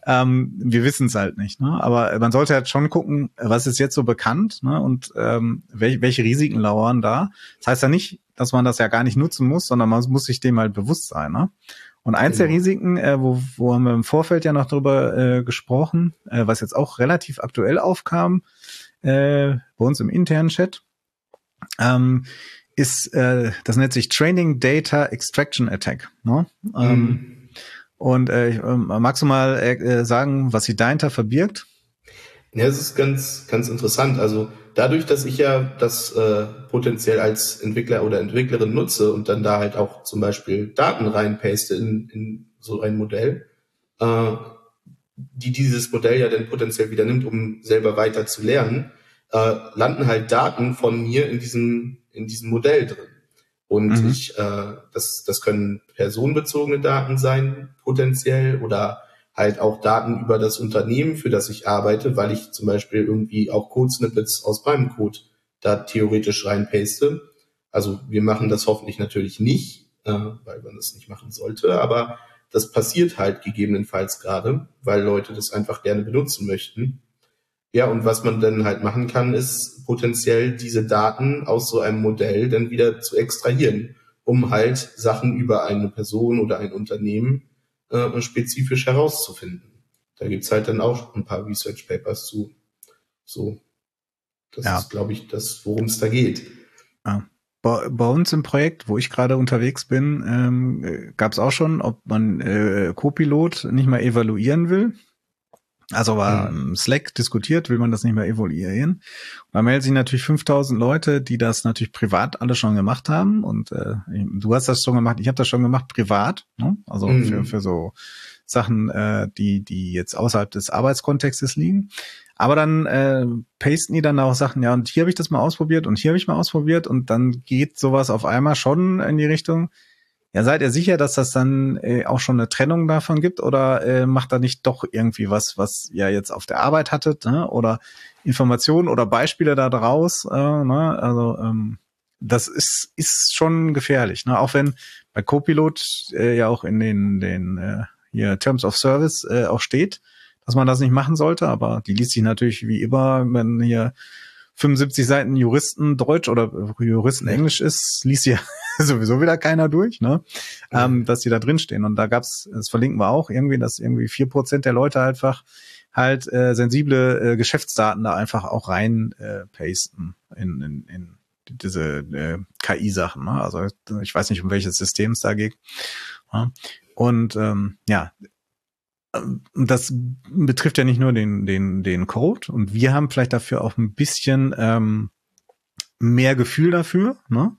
S1: ähm, wir wissen es halt nicht. Ne? Aber man sollte halt schon gucken, was ist jetzt so bekannt ne? und ähm, welche, welche Risiken lauern da. Das heißt ja nicht, dass man das ja gar nicht nutzen muss, sondern man muss sich dem halt bewusst sein. Ne? Und eins genau. der Risiken, äh, wo, wo haben wir im Vorfeld ja noch drüber äh, gesprochen, äh, was jetzt auch relativ aktuell aufkam, äh, bei uns im internen Chat, ähm, ist, äh, das nennt sich Training Data Extraction Attack. Ne? Ähm, mhm. Und äh, magst du mal äh, sagen, was sie dahinter verbirgt?
S2: Ja, es ist ganz, ganz interessant. Also dadurch, dass ich ja das äh, potenziell als Entwickler oder Entwicklerin nutze und dann da halt auch zum Beispiel Daten reinpaste in, in so ein Modell, äh, die dieses Modell ja dann potenziell wieder nimmt, um selber weiter zu lernen, äh, landen halt Daten von mir in diesem, in diesem Modell drin. Und mhm. ich, äh, das, das können personenbezogene Daten sein, potenziell, oder halt auch Daten über das Unternehmen, für das ich arbeite, weil ich zum Beispiel irgendwie auch Code-Snippets aus meinem Code da theoretisch reinpaste. Also wir machen das hoffentlich natürlich nicht, äh, weil man das nicht machen sollte, aber das passiert halt gegebenenfalls gerade, weil Leute das einfach gerne benutzen möchten. Ja, und was man dann halt machen kann, ist potenziell diese Daten aus so einem Modell dann wieder zu extrahieren, um halt Sachen über eine Person oder ein Unternehmen äh, spezifisch herauszufinden. Da gibt's halt dann auch ein paar Research Papers zu. So. Das ja. ist, glaube ich, das, worum es da geht.
S1: Ja. Bei, bei, uns im Projekt, wo ich gerade unterwegs bin, ähm, gab es auch schon, ob man äh, Copilot nicht mal evaluieren will. Also war mhm. Slack diskutiert, will man das nicht mehr evaluieren. Da melden sich natürlich 5000 Leute, die das natürlich privat alle schon gemacht haben. Und äh, du hast das schon gemacht, ich habe das schon gemacht privat. Ne? Also mhm. für, für so Sachen, äh, die, die jetzt außerhalb des Arbeitskontextes liegen. Aber dann äh, pasten die dann auch Sachen, ja, und hier habe ich das mal ausprobiert und hier habe ich mal ausprobiert und dann geht sowas auf einmal schon in die Richtung, ja, seid ihr sicher, dass das dann äh, auch schon eine Trennung davon gibt oder äh, macht da nicht doch irgendwie was, was ihr jetzt auf der Arbeit hattet, ne? oder Informationen oder Beispiele da draus? Äh, ne? Also ähm, das ist ist schon gefährlich, ne? Auch wenn bei Copilot äh, ja auch in den den äh, hier Terms of Service äh, auch steht, dass man das nicht machen sollte, aber die liest sich natürlich wie immer, wenn hier 75 Seiten Juristen Deutsch oder Juristen Englisch ist, liest ja sowieso wieder keiner durch, ne? Ja. Ähm, dass die da drin stehen. Und da gab's, das verlinken wir auch irgendwie, dass irgendwie vier Prozent der Leute einfach halt äh, sensible äh, Geschäftsdaten da einfach auch rein äh, pasten in, in, in diese äh, KI-Sachen. Ne? Also ich weiß nicht, um welches System es da geht. Ja? Und ähm, ja, das betrifft ja nicht nur den, den, den Code und wir haben vielleicht dafür auch ein bisschen ähm, mehr Gefühl dafür, ne?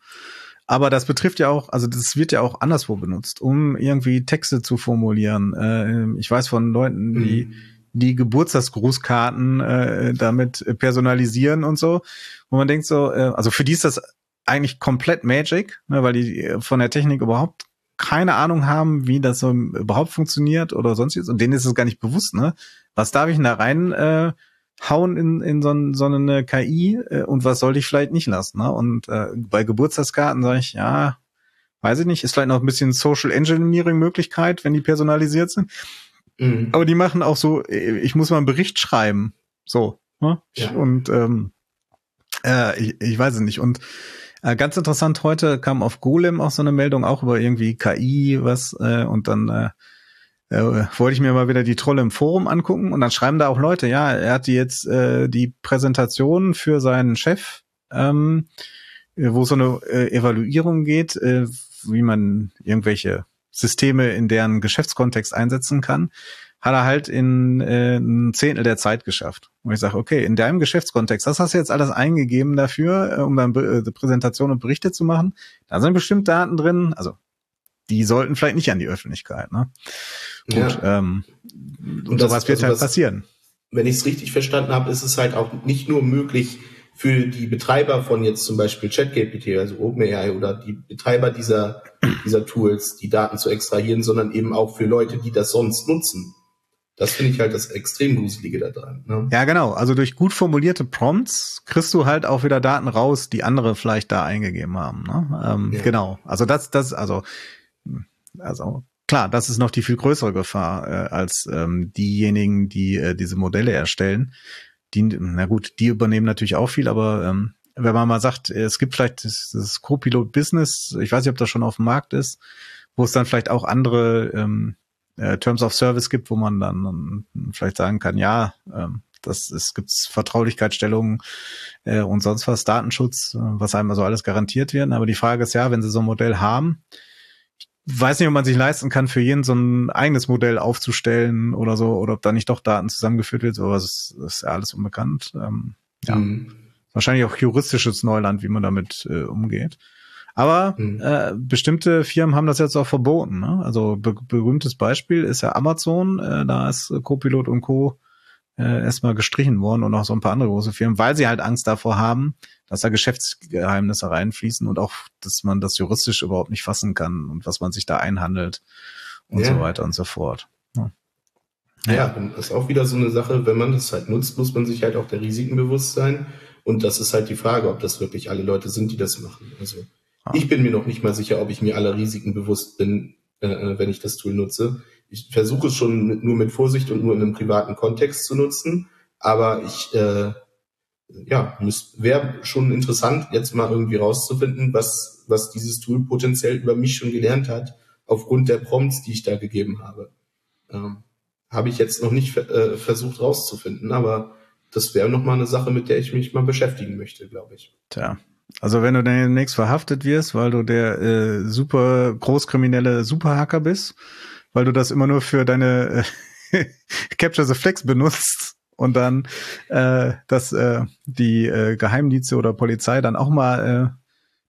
S1: Aber das betrifft ja auch, also das wird ja auch anderswo benutzt, um irgendwie Texte zu formulieren. Äh, ich weiß von Leuten, die mhm. die Geburtstagsgrußkarten äh, damit personalisieren und so, wo man denkt so, äh, also für die ist das eigentlich komplett Magic, ne, weil die von der Technik überhaupt keine Ahnung haben, wie das so überhaupt funktioniert oder sonstiges. Und denen ist es gar nicht bewusst, ne? Was darf ich denn da rein äh, hauen in, in so, so eine KI äh, und was sollte ich vielleicht nicht lassen? Ne? Und äh, bei Geburtstagskarten sage ich, ja, weiß ich nicht, ist vielleicht noch ein bisschen Social Engineering Möglichkeit, wenn die personalisiert sind. Mhm. Aber die machen auch so, ich muss mal einen Bericht schreiben. So. Ne? Ja. Und ähm, äh, ich, ich weiß es nicht. Und äh, ganz interessant, heute kam auf Golem auch so eine Meldung, auch über irgendwie KI, was, äh, und dann äh, äh, wollte ich mir mal wieder die Trolle im Forum angucken und dann schreiben da auch Leute, ja, er hat jetzt äh, die Präsentation für seinen Chef, ähm, wo so eine äh, Evaluierung geht, äh, wie man irgendwelche Systeme in deren Geschäftskontext einsetzen kann hat er halt in äh, ein Zehntel der Zeit geschafft. Und ich sage, okay, in deinem Geschäftskontext, das hast du jetzt alles eingegeben dafür, äh, um dann äh, Präsentation und Berichte zu machen. Da sind bestimmt Daten drin, also die sollten vielleicht nicht an die Öffentlichkeit. Ne? Gut, ja. ähm, und, und sowas wird also halt passieren.
S2: Wenn ich es richtig verstanden habe, ist es halt auch nicht nur möglich für die Betreiber von jetzt zum Beispiel ChatGPT, also OpenAI oder die Betreiber dieser, dieser Tools, die Daten zu extrahieren, sondern eben auch für Leute, die das sonst nutzen. Das finde ich halt das extrem Gruselige da dran. Ne?
S1: Ja, genau. Also durch gut formulierte Prompts kriegst du halt auch wieder Daten raus, die andere vielleicht da eingegeben haben. Ne? Ähm, ja. Genau. Also das, das, also, also klar, das ist noch die viel größere Gefahr äh, als ähm, diejenigen, die äh, diese Modelle erstellen. Die, na gut, die übernehmen natürlich auch viel, aber ähm, wenn man mal sagt, es gibt vielleicht das, das Co-Pilot Business, ich weiß nicht, ob das schon auf dem Markt ist, wo es dann vielleicht auch andere ähm, äh, Terms of Service gibt, wo man dann, dann vielleicht sagen kann, ja, ähm, das es gibt Vertraulichkeitsstellungen äh, und sonst was, Datenschutz, äh, was einem also alles garantiert werden. Aber die Frage ist ja, wenn sie so ein Modell haben, weiß nicht, ob man sich leisten kann, für jeden so ein eigenes Modell aufzustellen oder so, oder ob da nicht doch Daten zusammengeführt wird, so was ist, ist ja alles unbekannt. Ähm, ja. Mhm. Wahrscheinlich auch juristisches Neuland, wie man damit äh, umgeht. Aber mhm. äh, bestimmte Firmen haben das jetzt auch verboten. Ne? Also be berühmtes Beispiel ist ja Amazon. Äh, da ist Copilot und Co. Äh, erstmal gestrichen worden und auch so ein paar andere große Firmen, weil sie halt Angst davor haben, dass da Geschäftsgeheimnisse reinfließen und auch, dass man das juristisch überhaupt nicht fassen kann und was man sich da einhandelt und ja. so weiter und so fort.
S2: Ja. Ja, dann ist auch wieder so eine Sache, wenn man das halt nutzt, muss man sich halt auch der Risiken bewusst sein. Und das ist halt die Frage, ob das wirklich alle Leute sind, die das machen. Also ich bin mir noch nicht mal sicher, ob ich mir aller Risiken bewusst bin, äh, äh, wenn ich das Tool nutze. Ich versuche es schon mit, nur mit Vorsicht und nur in einem privaten Kontext zu nutzen, aber ich äh, ja, wäre schon interessant, jetzt mal irgendwie rauszufinden, was, was dieses Tool potenziell über mich schon gelernt hat, aufgrund der Prompts, die ich da gegeben habe. Ähm, habe ich jetzt noch nicht äh, versucht rauszufinden, aber das wäre nochmal eine Sache, mit der ich mich mal beschäftigen möchte, glaube ich.
S1: Tja, also wenn du demnächst verhaftet wirst, weil du der äh, super großkriminelle Superhacker bist, weil du das immer nur für deine äh, Capture the Flex benutzt und dann äh, dass äh, die äh, Geheimdienste oder Polizei dann auch mal äh,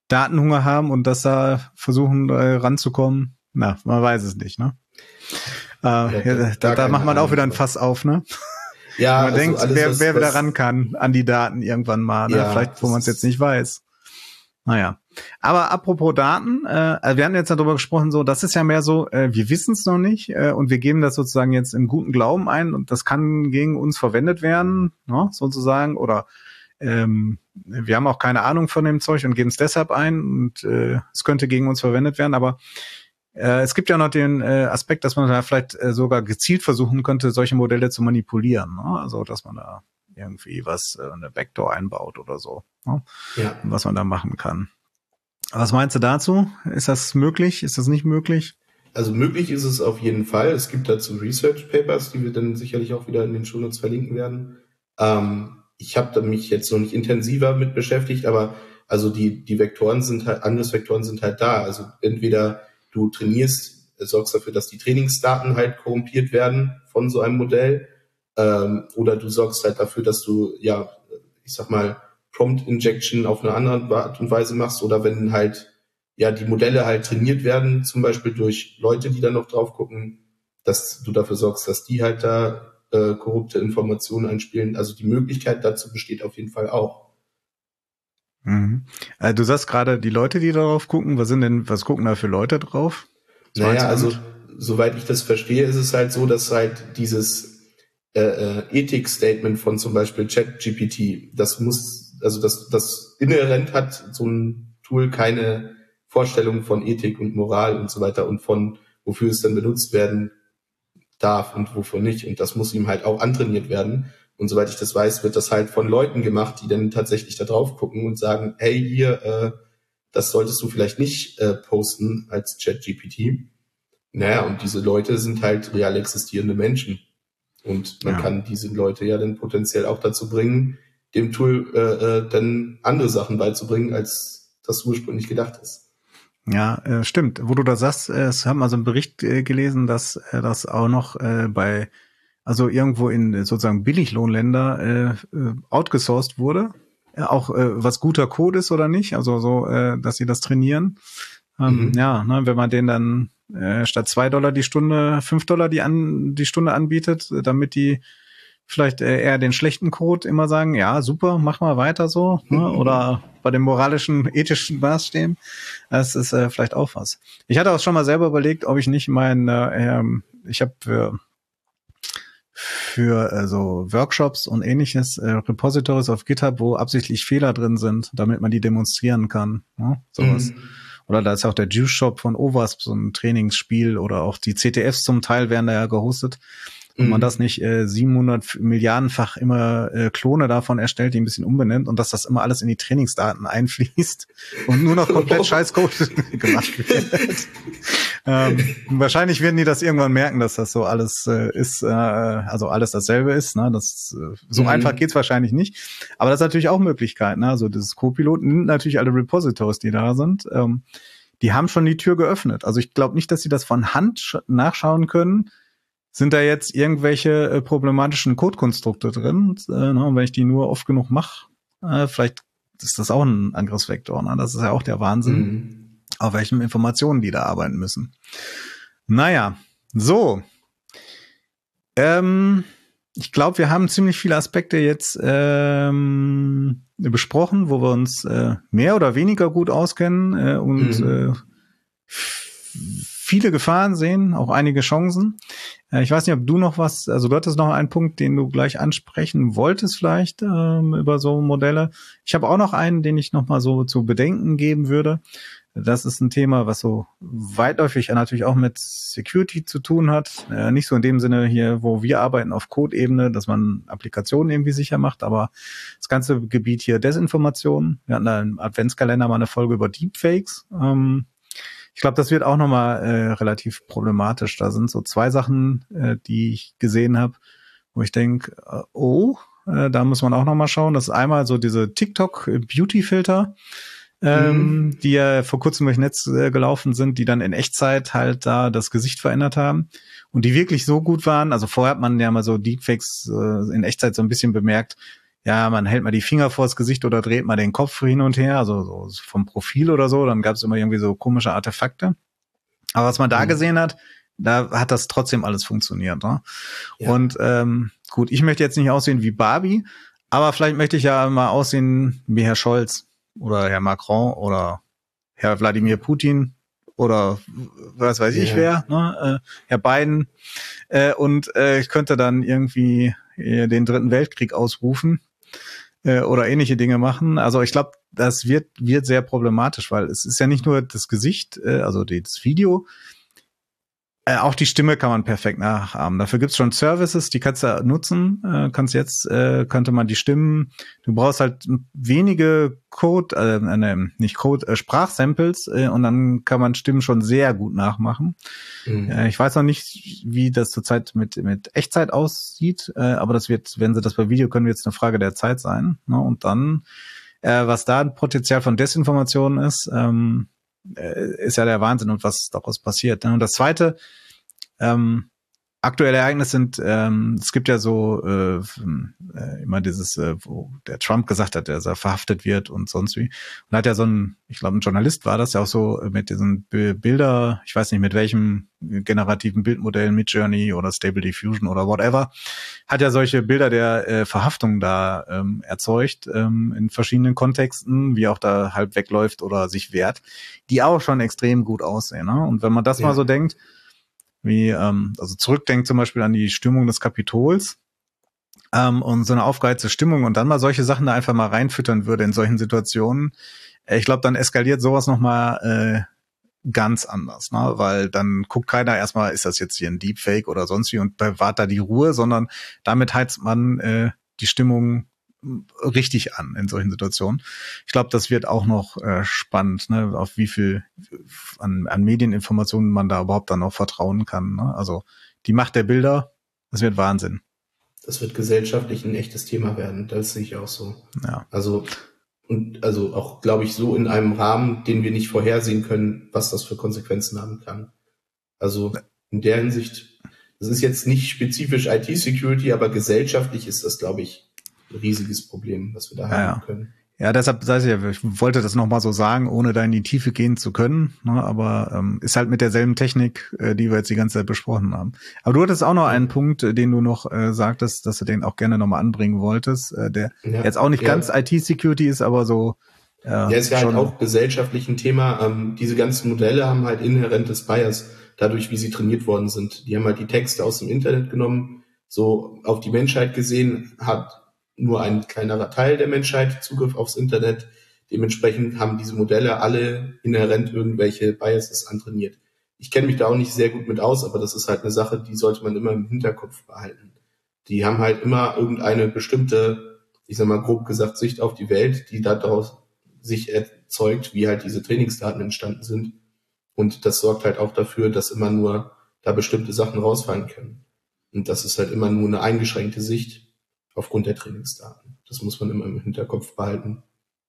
S1: Datenhunger haben und das da versuchen äh, ranzukommen, na, man weiß es nicht, ne? Äh, ja, da, da macht man auch wieder ein Fass auf, ne? Ja, man also denkt, alles, wer, wer wieder ran kann an die Daten irgendwann mal, ne? ja, vielleicht wo man es jetzt nicht weiß. Naja. Aber apropos Daten, äh, also wir haben jetzt darüber gesprochen, so, das ist ja mehr so, äh, wir wissen es noch nicht äh, und wir geben das sozusagen jetzt im guten Glauben ein und das kann gegen uns verwendet werden, ne, sozusagen, oder ähm, wir haben auch keine Ahnung von dem Zeug und geben es deshalb ein und äh, es könnte gegen uns verwendet werden, aber äh, es gibt ja noch den äh, Aspekt, dass man da vielleicht äh, sogar gezielt versuchen könnte, solche Modelle zu manipulieren. Ne? Also, dass man da irgendwie was, äh, eine Backdoor einbaut oder so. Ne? Ja. Was man da machen kann. Was meinst du dazu? Ist das möglich? Ist das nicht möglich?
S2: Also möglich ist es auf jeden Fall. Es gibt dazu Research Papers, die wir dann sicherlich auch wieder in den Shownotes verlinken werden. Ähm, ich habe mich jetzt noch nicht intensiver mit beschäftigt, aber also die, die Vektoren sind halt, Angriffsvektoren sind halt da. Also entweder du trainierst, sorgst dafür, dass die Trainingsdaten halt korrumpiert werden von so einem Modell ähm, oder du sorgst halt dafür, dass du, ja, ich sag mal, Prompt Injection auf eine andere Art und Weise machst oder wenn halt, ja, die Modelle halt trainiert werden, zum Beispiel durch Leute, die da noch drauf gucken, dass du dafür sorgst, dass die halt da äh, korrupte Informationen einspielen. Also die Möglichkeit dazu besteht auf jeden Fall auch.
S1: Mhm. Also du sagst gerade, die Leute, die darauf gucken, was sind denn, was gucken da für Leute drauf?
S2: Was naja, also soweit ich das verstehe, ist es halt so, dass halt dieses äh, äh, Ethik-Statement von zum Beispiel ChatGPT. Das muss, also das, das inhärent hat so ein Tool keine Vorstellung von Ethik und Moral und so weiter und von wofür es dann benutzt werden darf und wovon nicht. Und das muss ihm halt auch antrainiert werden. Und soweit ich das weiß, wird das halt von Leuten gemacht, die dann tatsächlich da drauf gucken und sagen, hey, hier, äh, das solltest du vielleicht nicht äh, posten als Chat-GPT. Naja, und diese Leute sind halt real existierende Menschen. Und man ja. kann diese Leute ja dann potenziell auch dazu bringen, dem Tool äh, äh, dann andere Sachen beizubringen, als das ursprünglich gedacht ist.
S1: Ja, äh, stimmt. Wo du da sagst, äh, es haben also einen Bericht äh, gelesen, dass äh, das auch noch äh, bei, also irgendwo in äh, sozusagen Billiglohnländer äh, äh, outgesourced wurde. Äh, auch äh, was guter Code ist oder nicht, also so, äh, dass sie das trainieren. Ähm, mhm. Ja, ne, wenn man den dann äh, statt zwei Dollar die Stunde, fünf Dollar die an die Stunde anbietet, damit die vielleicht äh, eher den schlechten Code immer sagen, ja, super, mach mal weiter so. Ne? Oder bei den moralischen, ethischen Maßstäben. Das ist äh, vielleicht auch was. Ich hatte auch schon mal selber überlegt, ob ich nicht mein, äh, ähm, ich habe für für äh, so Workshops und ähnliches äh, Repositories auf GitHub, wo absichtlich Fehler drin sind, damit man die demonstrieren kann. Ne? Sowas. Mhm. Oder da ist auch der Juice Shop von OWASP, so ein Trainingsspiel oder auch die CTFs zum Teil werden da ja gehostet. Und man mhm. das nicht äh, 700 Milliardenfach immer äh, Klone davon erstellt, die ein bisschen umbenennt und dass das immer alles in die Trainingsdaten einfließt und nur noch komplett Scheißcode gemacht wird. ähm, wahrscheinlich werden die das irgendwann merken, dass das so alles äh, ist, äh, also alles dasselbe ist. Ne? Das, äh, so mhm. einfach geht's wahrscheinlich nicht. Aber das ist natürlich auch Möglichkeit. Ne? Also das Co-Pilot nimmt natürlich alle Repositories, die da sind. Ähm, die haben schon die Tür geöffnet. Also ich glaube nicht, dass sie das von Hand nachschauen können sind da jetzt irgendwelche äh, problematischen Codekonstrukte drin? Äh, ne, und wenn ich die nur oft genug mache, äh, vielleicht ist das auch ein Angriffsvektor. Ne? Das ist ja auch der Wahnsinn, mhm. auf welchen Informationen die da arbeiten müssen. Naja, so. Ähm, ich glaube, wir haben ziemlich viele Aspekte jetzt ähm, besprochen, wo wir uns äh, mehr oder weniger gut auskennen äh, und mhm. äh, viele Gefahren sehen, auch einige Chancen. Äh, ich weiß nicht, ob du noch was, also du hattest noch einen Punkt, den du gleich ansprechen wolltest vielleicht ähm, über so Modelle. Ich habe auch noch einen, den ich noch mal so zu bedenken geben würde. Das ist ein Thema, was so weitläufig natürlich auch mit Security zu tun hat. Äh, nicht so in dem Sinne hier, wo wir arbeiten auf Code-Ebene, dass man Applikationen irgendwie sicher macht, aber das ganze Gebiet hier Desinformation. Wir hatten da im Adventskalender mal eine Folge über Deepfakes. Ähm, ich glaube, das wird auch nochmal äh, relativ problematisch. Da sind so zwei Sachen, äh, die ich gesehen habe, wo ich denke, äh, oh, äh, da muss man auch nochmal schauen. Das ist einmal so diese TikTok-Beauty-Filter, ähm, mhm. die ja vor kurzem durch Netz äh, gelaufen sind, die dann in Echtzeit halt da das Gesicht verändert haben und die wirklich so gut waren. Also vorher hat man ja mal so Deepfakes äh, in Echtzeit so ein bisschen bemerkt, ja, man hält mal die Finger vors Gesicht oder dreht mal den Kopf hin und her, also so vom Profil oder so, dann gab es immer irgendwie so komische Artefakte. Aber was man da mhm. gesehen hat, da hat das trotzdem alles funktioniert. Ne? Ja. Und ähm, gut, ich möchte jetzt nicht aussehen wie Barbie, aber vielleicht möchte ich ja mal aussehen wie Herr Scholz oder Herr Macron oder Herr Wladimir Putin oder was weiß ich yeah. wer, ne? äh, Herr Biden. Äh, und äh, ich könnte dann irgendwie äh, den Dritten Weltkrieg ausrufen äh, oder ähnliche Dinge machen. Also ich glaube, das wird, wird sehr problematisch, weil es ist ja nicht nur das Gesicht, äh, also das Video, äh, auch die Stimme kann man perfekt nachahmen. Dafür gibt's schon Services, die kannst du nutzen. Äh, kannst jetzt, äh, könnte man die Stimmen, du brauchst halt wenige Code, äh, ne, nicht Code, äh, Sprachsamples äh, und dann kann man Stimmen schon sehr gut nachmachen. Mhm. Äh, ich weiß noch nicht, wie das zurzeit mit, mit Echtzeit aussieht, äh, aber das wird, wenn sie das bei Video können, wird es eine Frage der Zeit sein. Ne? Und dann, äh, was da ein Potenzial von Desinformation ist, ähm, äh, ist ja der Wahnsinn und was daraus passiert. Ne? Und das Zweite, ähm, aktuelle Ereignisse sind, ähm, es gibt ja so äh, äh, immer dieses, äh, wo der Trump gesagt hat, dass er verhaftet wird und sonst wie. Und hat ja so ein, ich glaube, ein Journalist war das ja auch so mit diesen Bilder, ich weiß nicht mit welchem generativen Bildmodell, mit Journey oder Stable Diffusion oder whatever, hat ja solche Bilder der äh, Verhaftung da ähm, erzeugt ähm, in verschiedenen Kontexten, wie auch da halb wegläuft oder sich wehrt, die auch schon extrem gut aussehen. Ne? Und wenn man das ja. mal so denkt, wie, ähm, also zurückdenkt zum Beispiel an die Stimmung des Kapitols ähm, und so eine aufgeheizte Stimmung und dann mal solche Sachen da einfach mal reinfüttern würde in solchen Situationen, äh, ich glaube, dann eskaliert sowas nochmal äh, ganz anders, ne? weil dann guckt keiner erstmal, ist das jetzt hier ein Deepfake oder sonst wie und bewahrt da die Ruhe, sondern damit heizt man äh, die Stimmung richtig an in solchen Situationen. Ich glaube, das wird auch noch äh, spannend, ne, auf wie viel an, an Medieninformationen man da überhaupt dann noch vertrauen kann. Ne? Also die Macht der Bilder, das wird Wahnsinn.
S2: Das wird gesellschaftlich ein echtes Thema werden. Das sehe ich auch so.
S1: Ja.
S2: Also und also auch, glaube ich, so in einem Rahmen, den wir nicht vorhersehen können, was das für Konsequenzen haben kann. Also in der Hinsicht, das ist jetzt nicht spezifisch IT-Security, aber gesellschaftlich ist das, glaube ich, riesiges Problem, was wir da ja, haben können.
S1: Ja, deshalb sag ich ja, ich wollte das nochmal so sagen, ohne da in die Tiefe gehen zu können, ne, aber ähm, ist halt mit derselben Technik, äh, die wir jetzt die ganze Zeit besprochen haben. Aber du hattest auch noch einen Punkt, äh, den du noch äh, sagtest, dass du den auch gerne nochmal anbringen wolltest, äh, der ja, jetzt auch nicht ja. ganz IT-Security ist, aber so.
S2: Äh, ja, ist ja halt auch gesellschaftlich ein Thema. Ähm, diese ganzen Modelle haben halt inhärentes Bias, dadurch, wie sie trainiert worden sind. Die haben halt die Texte aus dem Internet genommen, so auf die Menschheit gesehen, hat nur ein kleinerer Teil der Menschheit Zugriff aufs Internet. Dementsprechend haben diese Modelle alle inhärent irgendwelche Biases antrainiert. Ich kenne mich da auch nicht sehr gut mit aus, aber das ist halt eine Sache, die sollte man immer im Hinterkopf behalten. Die haben halt immer irgendeine bestimmte, ich sag mal grob gesagt, Sicht auf die Welt, die daraus sich erzeugt, wie halt diese Trainingsdaten entstanden sind. Und das sorgt halt auch dafür, dass immer nur da bestimmte Sachen rausfallen können. Und das ist halt immer nur eine eingeschränkte Sicht aufgrund der Trainingsdaten. Das muss man immer im Hinterkopf behalten,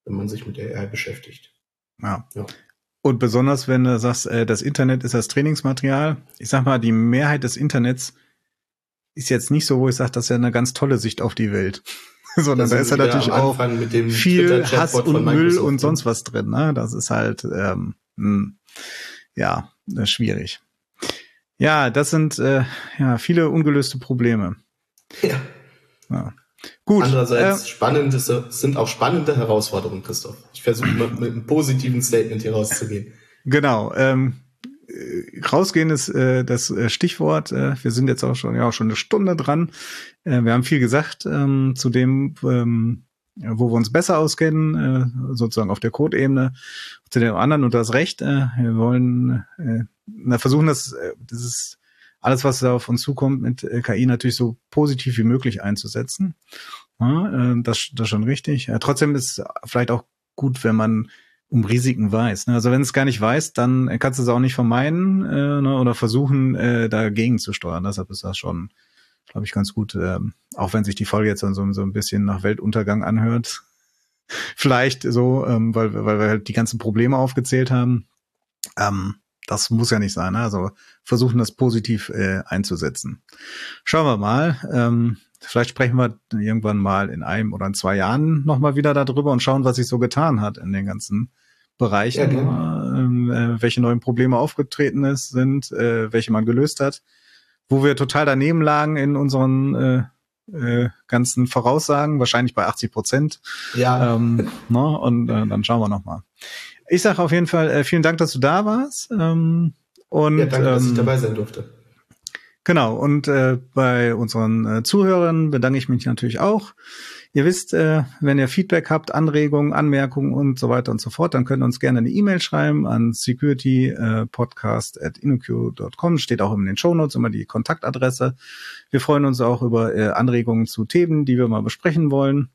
S2: wenn man sich mit der AI beschäftigt.
S1: Ja. ja. Und besonders, wenn du sagst, äh, das Internet ist das Trainingsmaterial. Ich sag mal, die Mehrheit des Internets ist jetzt nicht so, wo ich sage, das ist ja eine ganz tolle Sicht auf die Welt. Sondern da ist ja natürlich auch viel Hass und Müll und sonst was drin. Ne? Das ist halt, ähm, mh, hm, ja, schwierig. Ja, das sind äh, ja viele ungelöste Probleme.
S2: Ja.
S1: Ja.
S2: Gut. Andererseits äh, spannende, sind auch spannende Herausforderungen, Christoph. Ich versuche mit, mit einem positiven Statement hier rauszugehen.
S1: Genau. Ähm, äh, rausgehen ist äh, das äh, Stichwort. Äh, wir sind jetzt auch schon ja auch schon eine Stunde dran. Äh, wir haben viel gesagt ähm, zu dem, ähm, wo wir uns besser auskennen, äh, sozusagen auf der Code-Ebene. Zu dem anderen und das Recht. Äh, wir wollen äh, na, versuchen, das, äh, dieses alles, was da auf uns zukommt, mit äh, KI natürlich so positiv wie möglich einzusetzen. Ja, äh, das, das schon richtig. Ja, trotzdem ist vielleicht auch gut, wenn man um Risiken weiß. Ne? Also wenn es gar nicht weiß, dann kannst du es auch nicht vermeiden äh, ne? oder versuchen, dagegen zu steuern. Deshalb ist das schon, glaube ich, ganz gut, äh, auch wenn sich die Folge jetzt so, ein bisschen nach Weltuntergang anhört. Vielleicht so, ähm, weil, weil wir halt die ganzen Probleme aufgezählt haben. Ähm, das muss ja nicht sein. Ne? Also versuchen das positiv äh, einzusetzen. Schauen wir mal. Ähm, vielleicht sprechen wir irgendwann mal in einem oder in zwei Jahren nochmal wieder darüber und schauen, was sich so getan hat in den ganzen Bereichen, ja, ähm, äh, welche neuen Probleme aufgetreten ist, sind, äh, welche man gelöst hat, wo wir total daneben lagen in unseren äh, äh, ganzen Voraussagen, wahrscheinlich bei 80 Prozent.
S2: Ja.
S1: Ähm, ne? Und äh, dann schauen wir nochmal. Ich sage auf jeden Fall äh, vielen Dank, dass du da warst. Ähm, und,
S2: ja, danke, ähm, dass ich ähm, dabei sein durfte.
S1: Genau, und äh, bei unseren äh, Zuhörern bedanke ich mich natürlich auch. Ihr wisst, äh, wenn ihr Feedback habt, Anregungen, Anmerkungen und so weiter und so fort, dann könnt ihr uns gerne eine E-Mail schreiben an securitypodcast.inoq.com. Steht auch in den Show Notes immer die Kontaktadresse. Wir freuen uns auch über äh, Anregungen zu Themen, die wir mal besprechen wollen.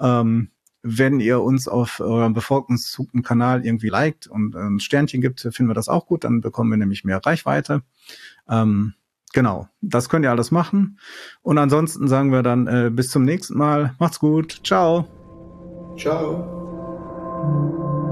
S1: Ähm, wenn ihr uns auf eurem bevorzugten Kanal irgendwie liked und ein Sternchen gibt, finden wir das auch gut. Dann bekommen wir nämlich mehr Reichweite. Ähm, genau, das könnt ihr alles machen. Und ansonsten sagen wir dann äh, bis zum nächsten Mal. Macht's gut. Ciao.
S2: Ciao.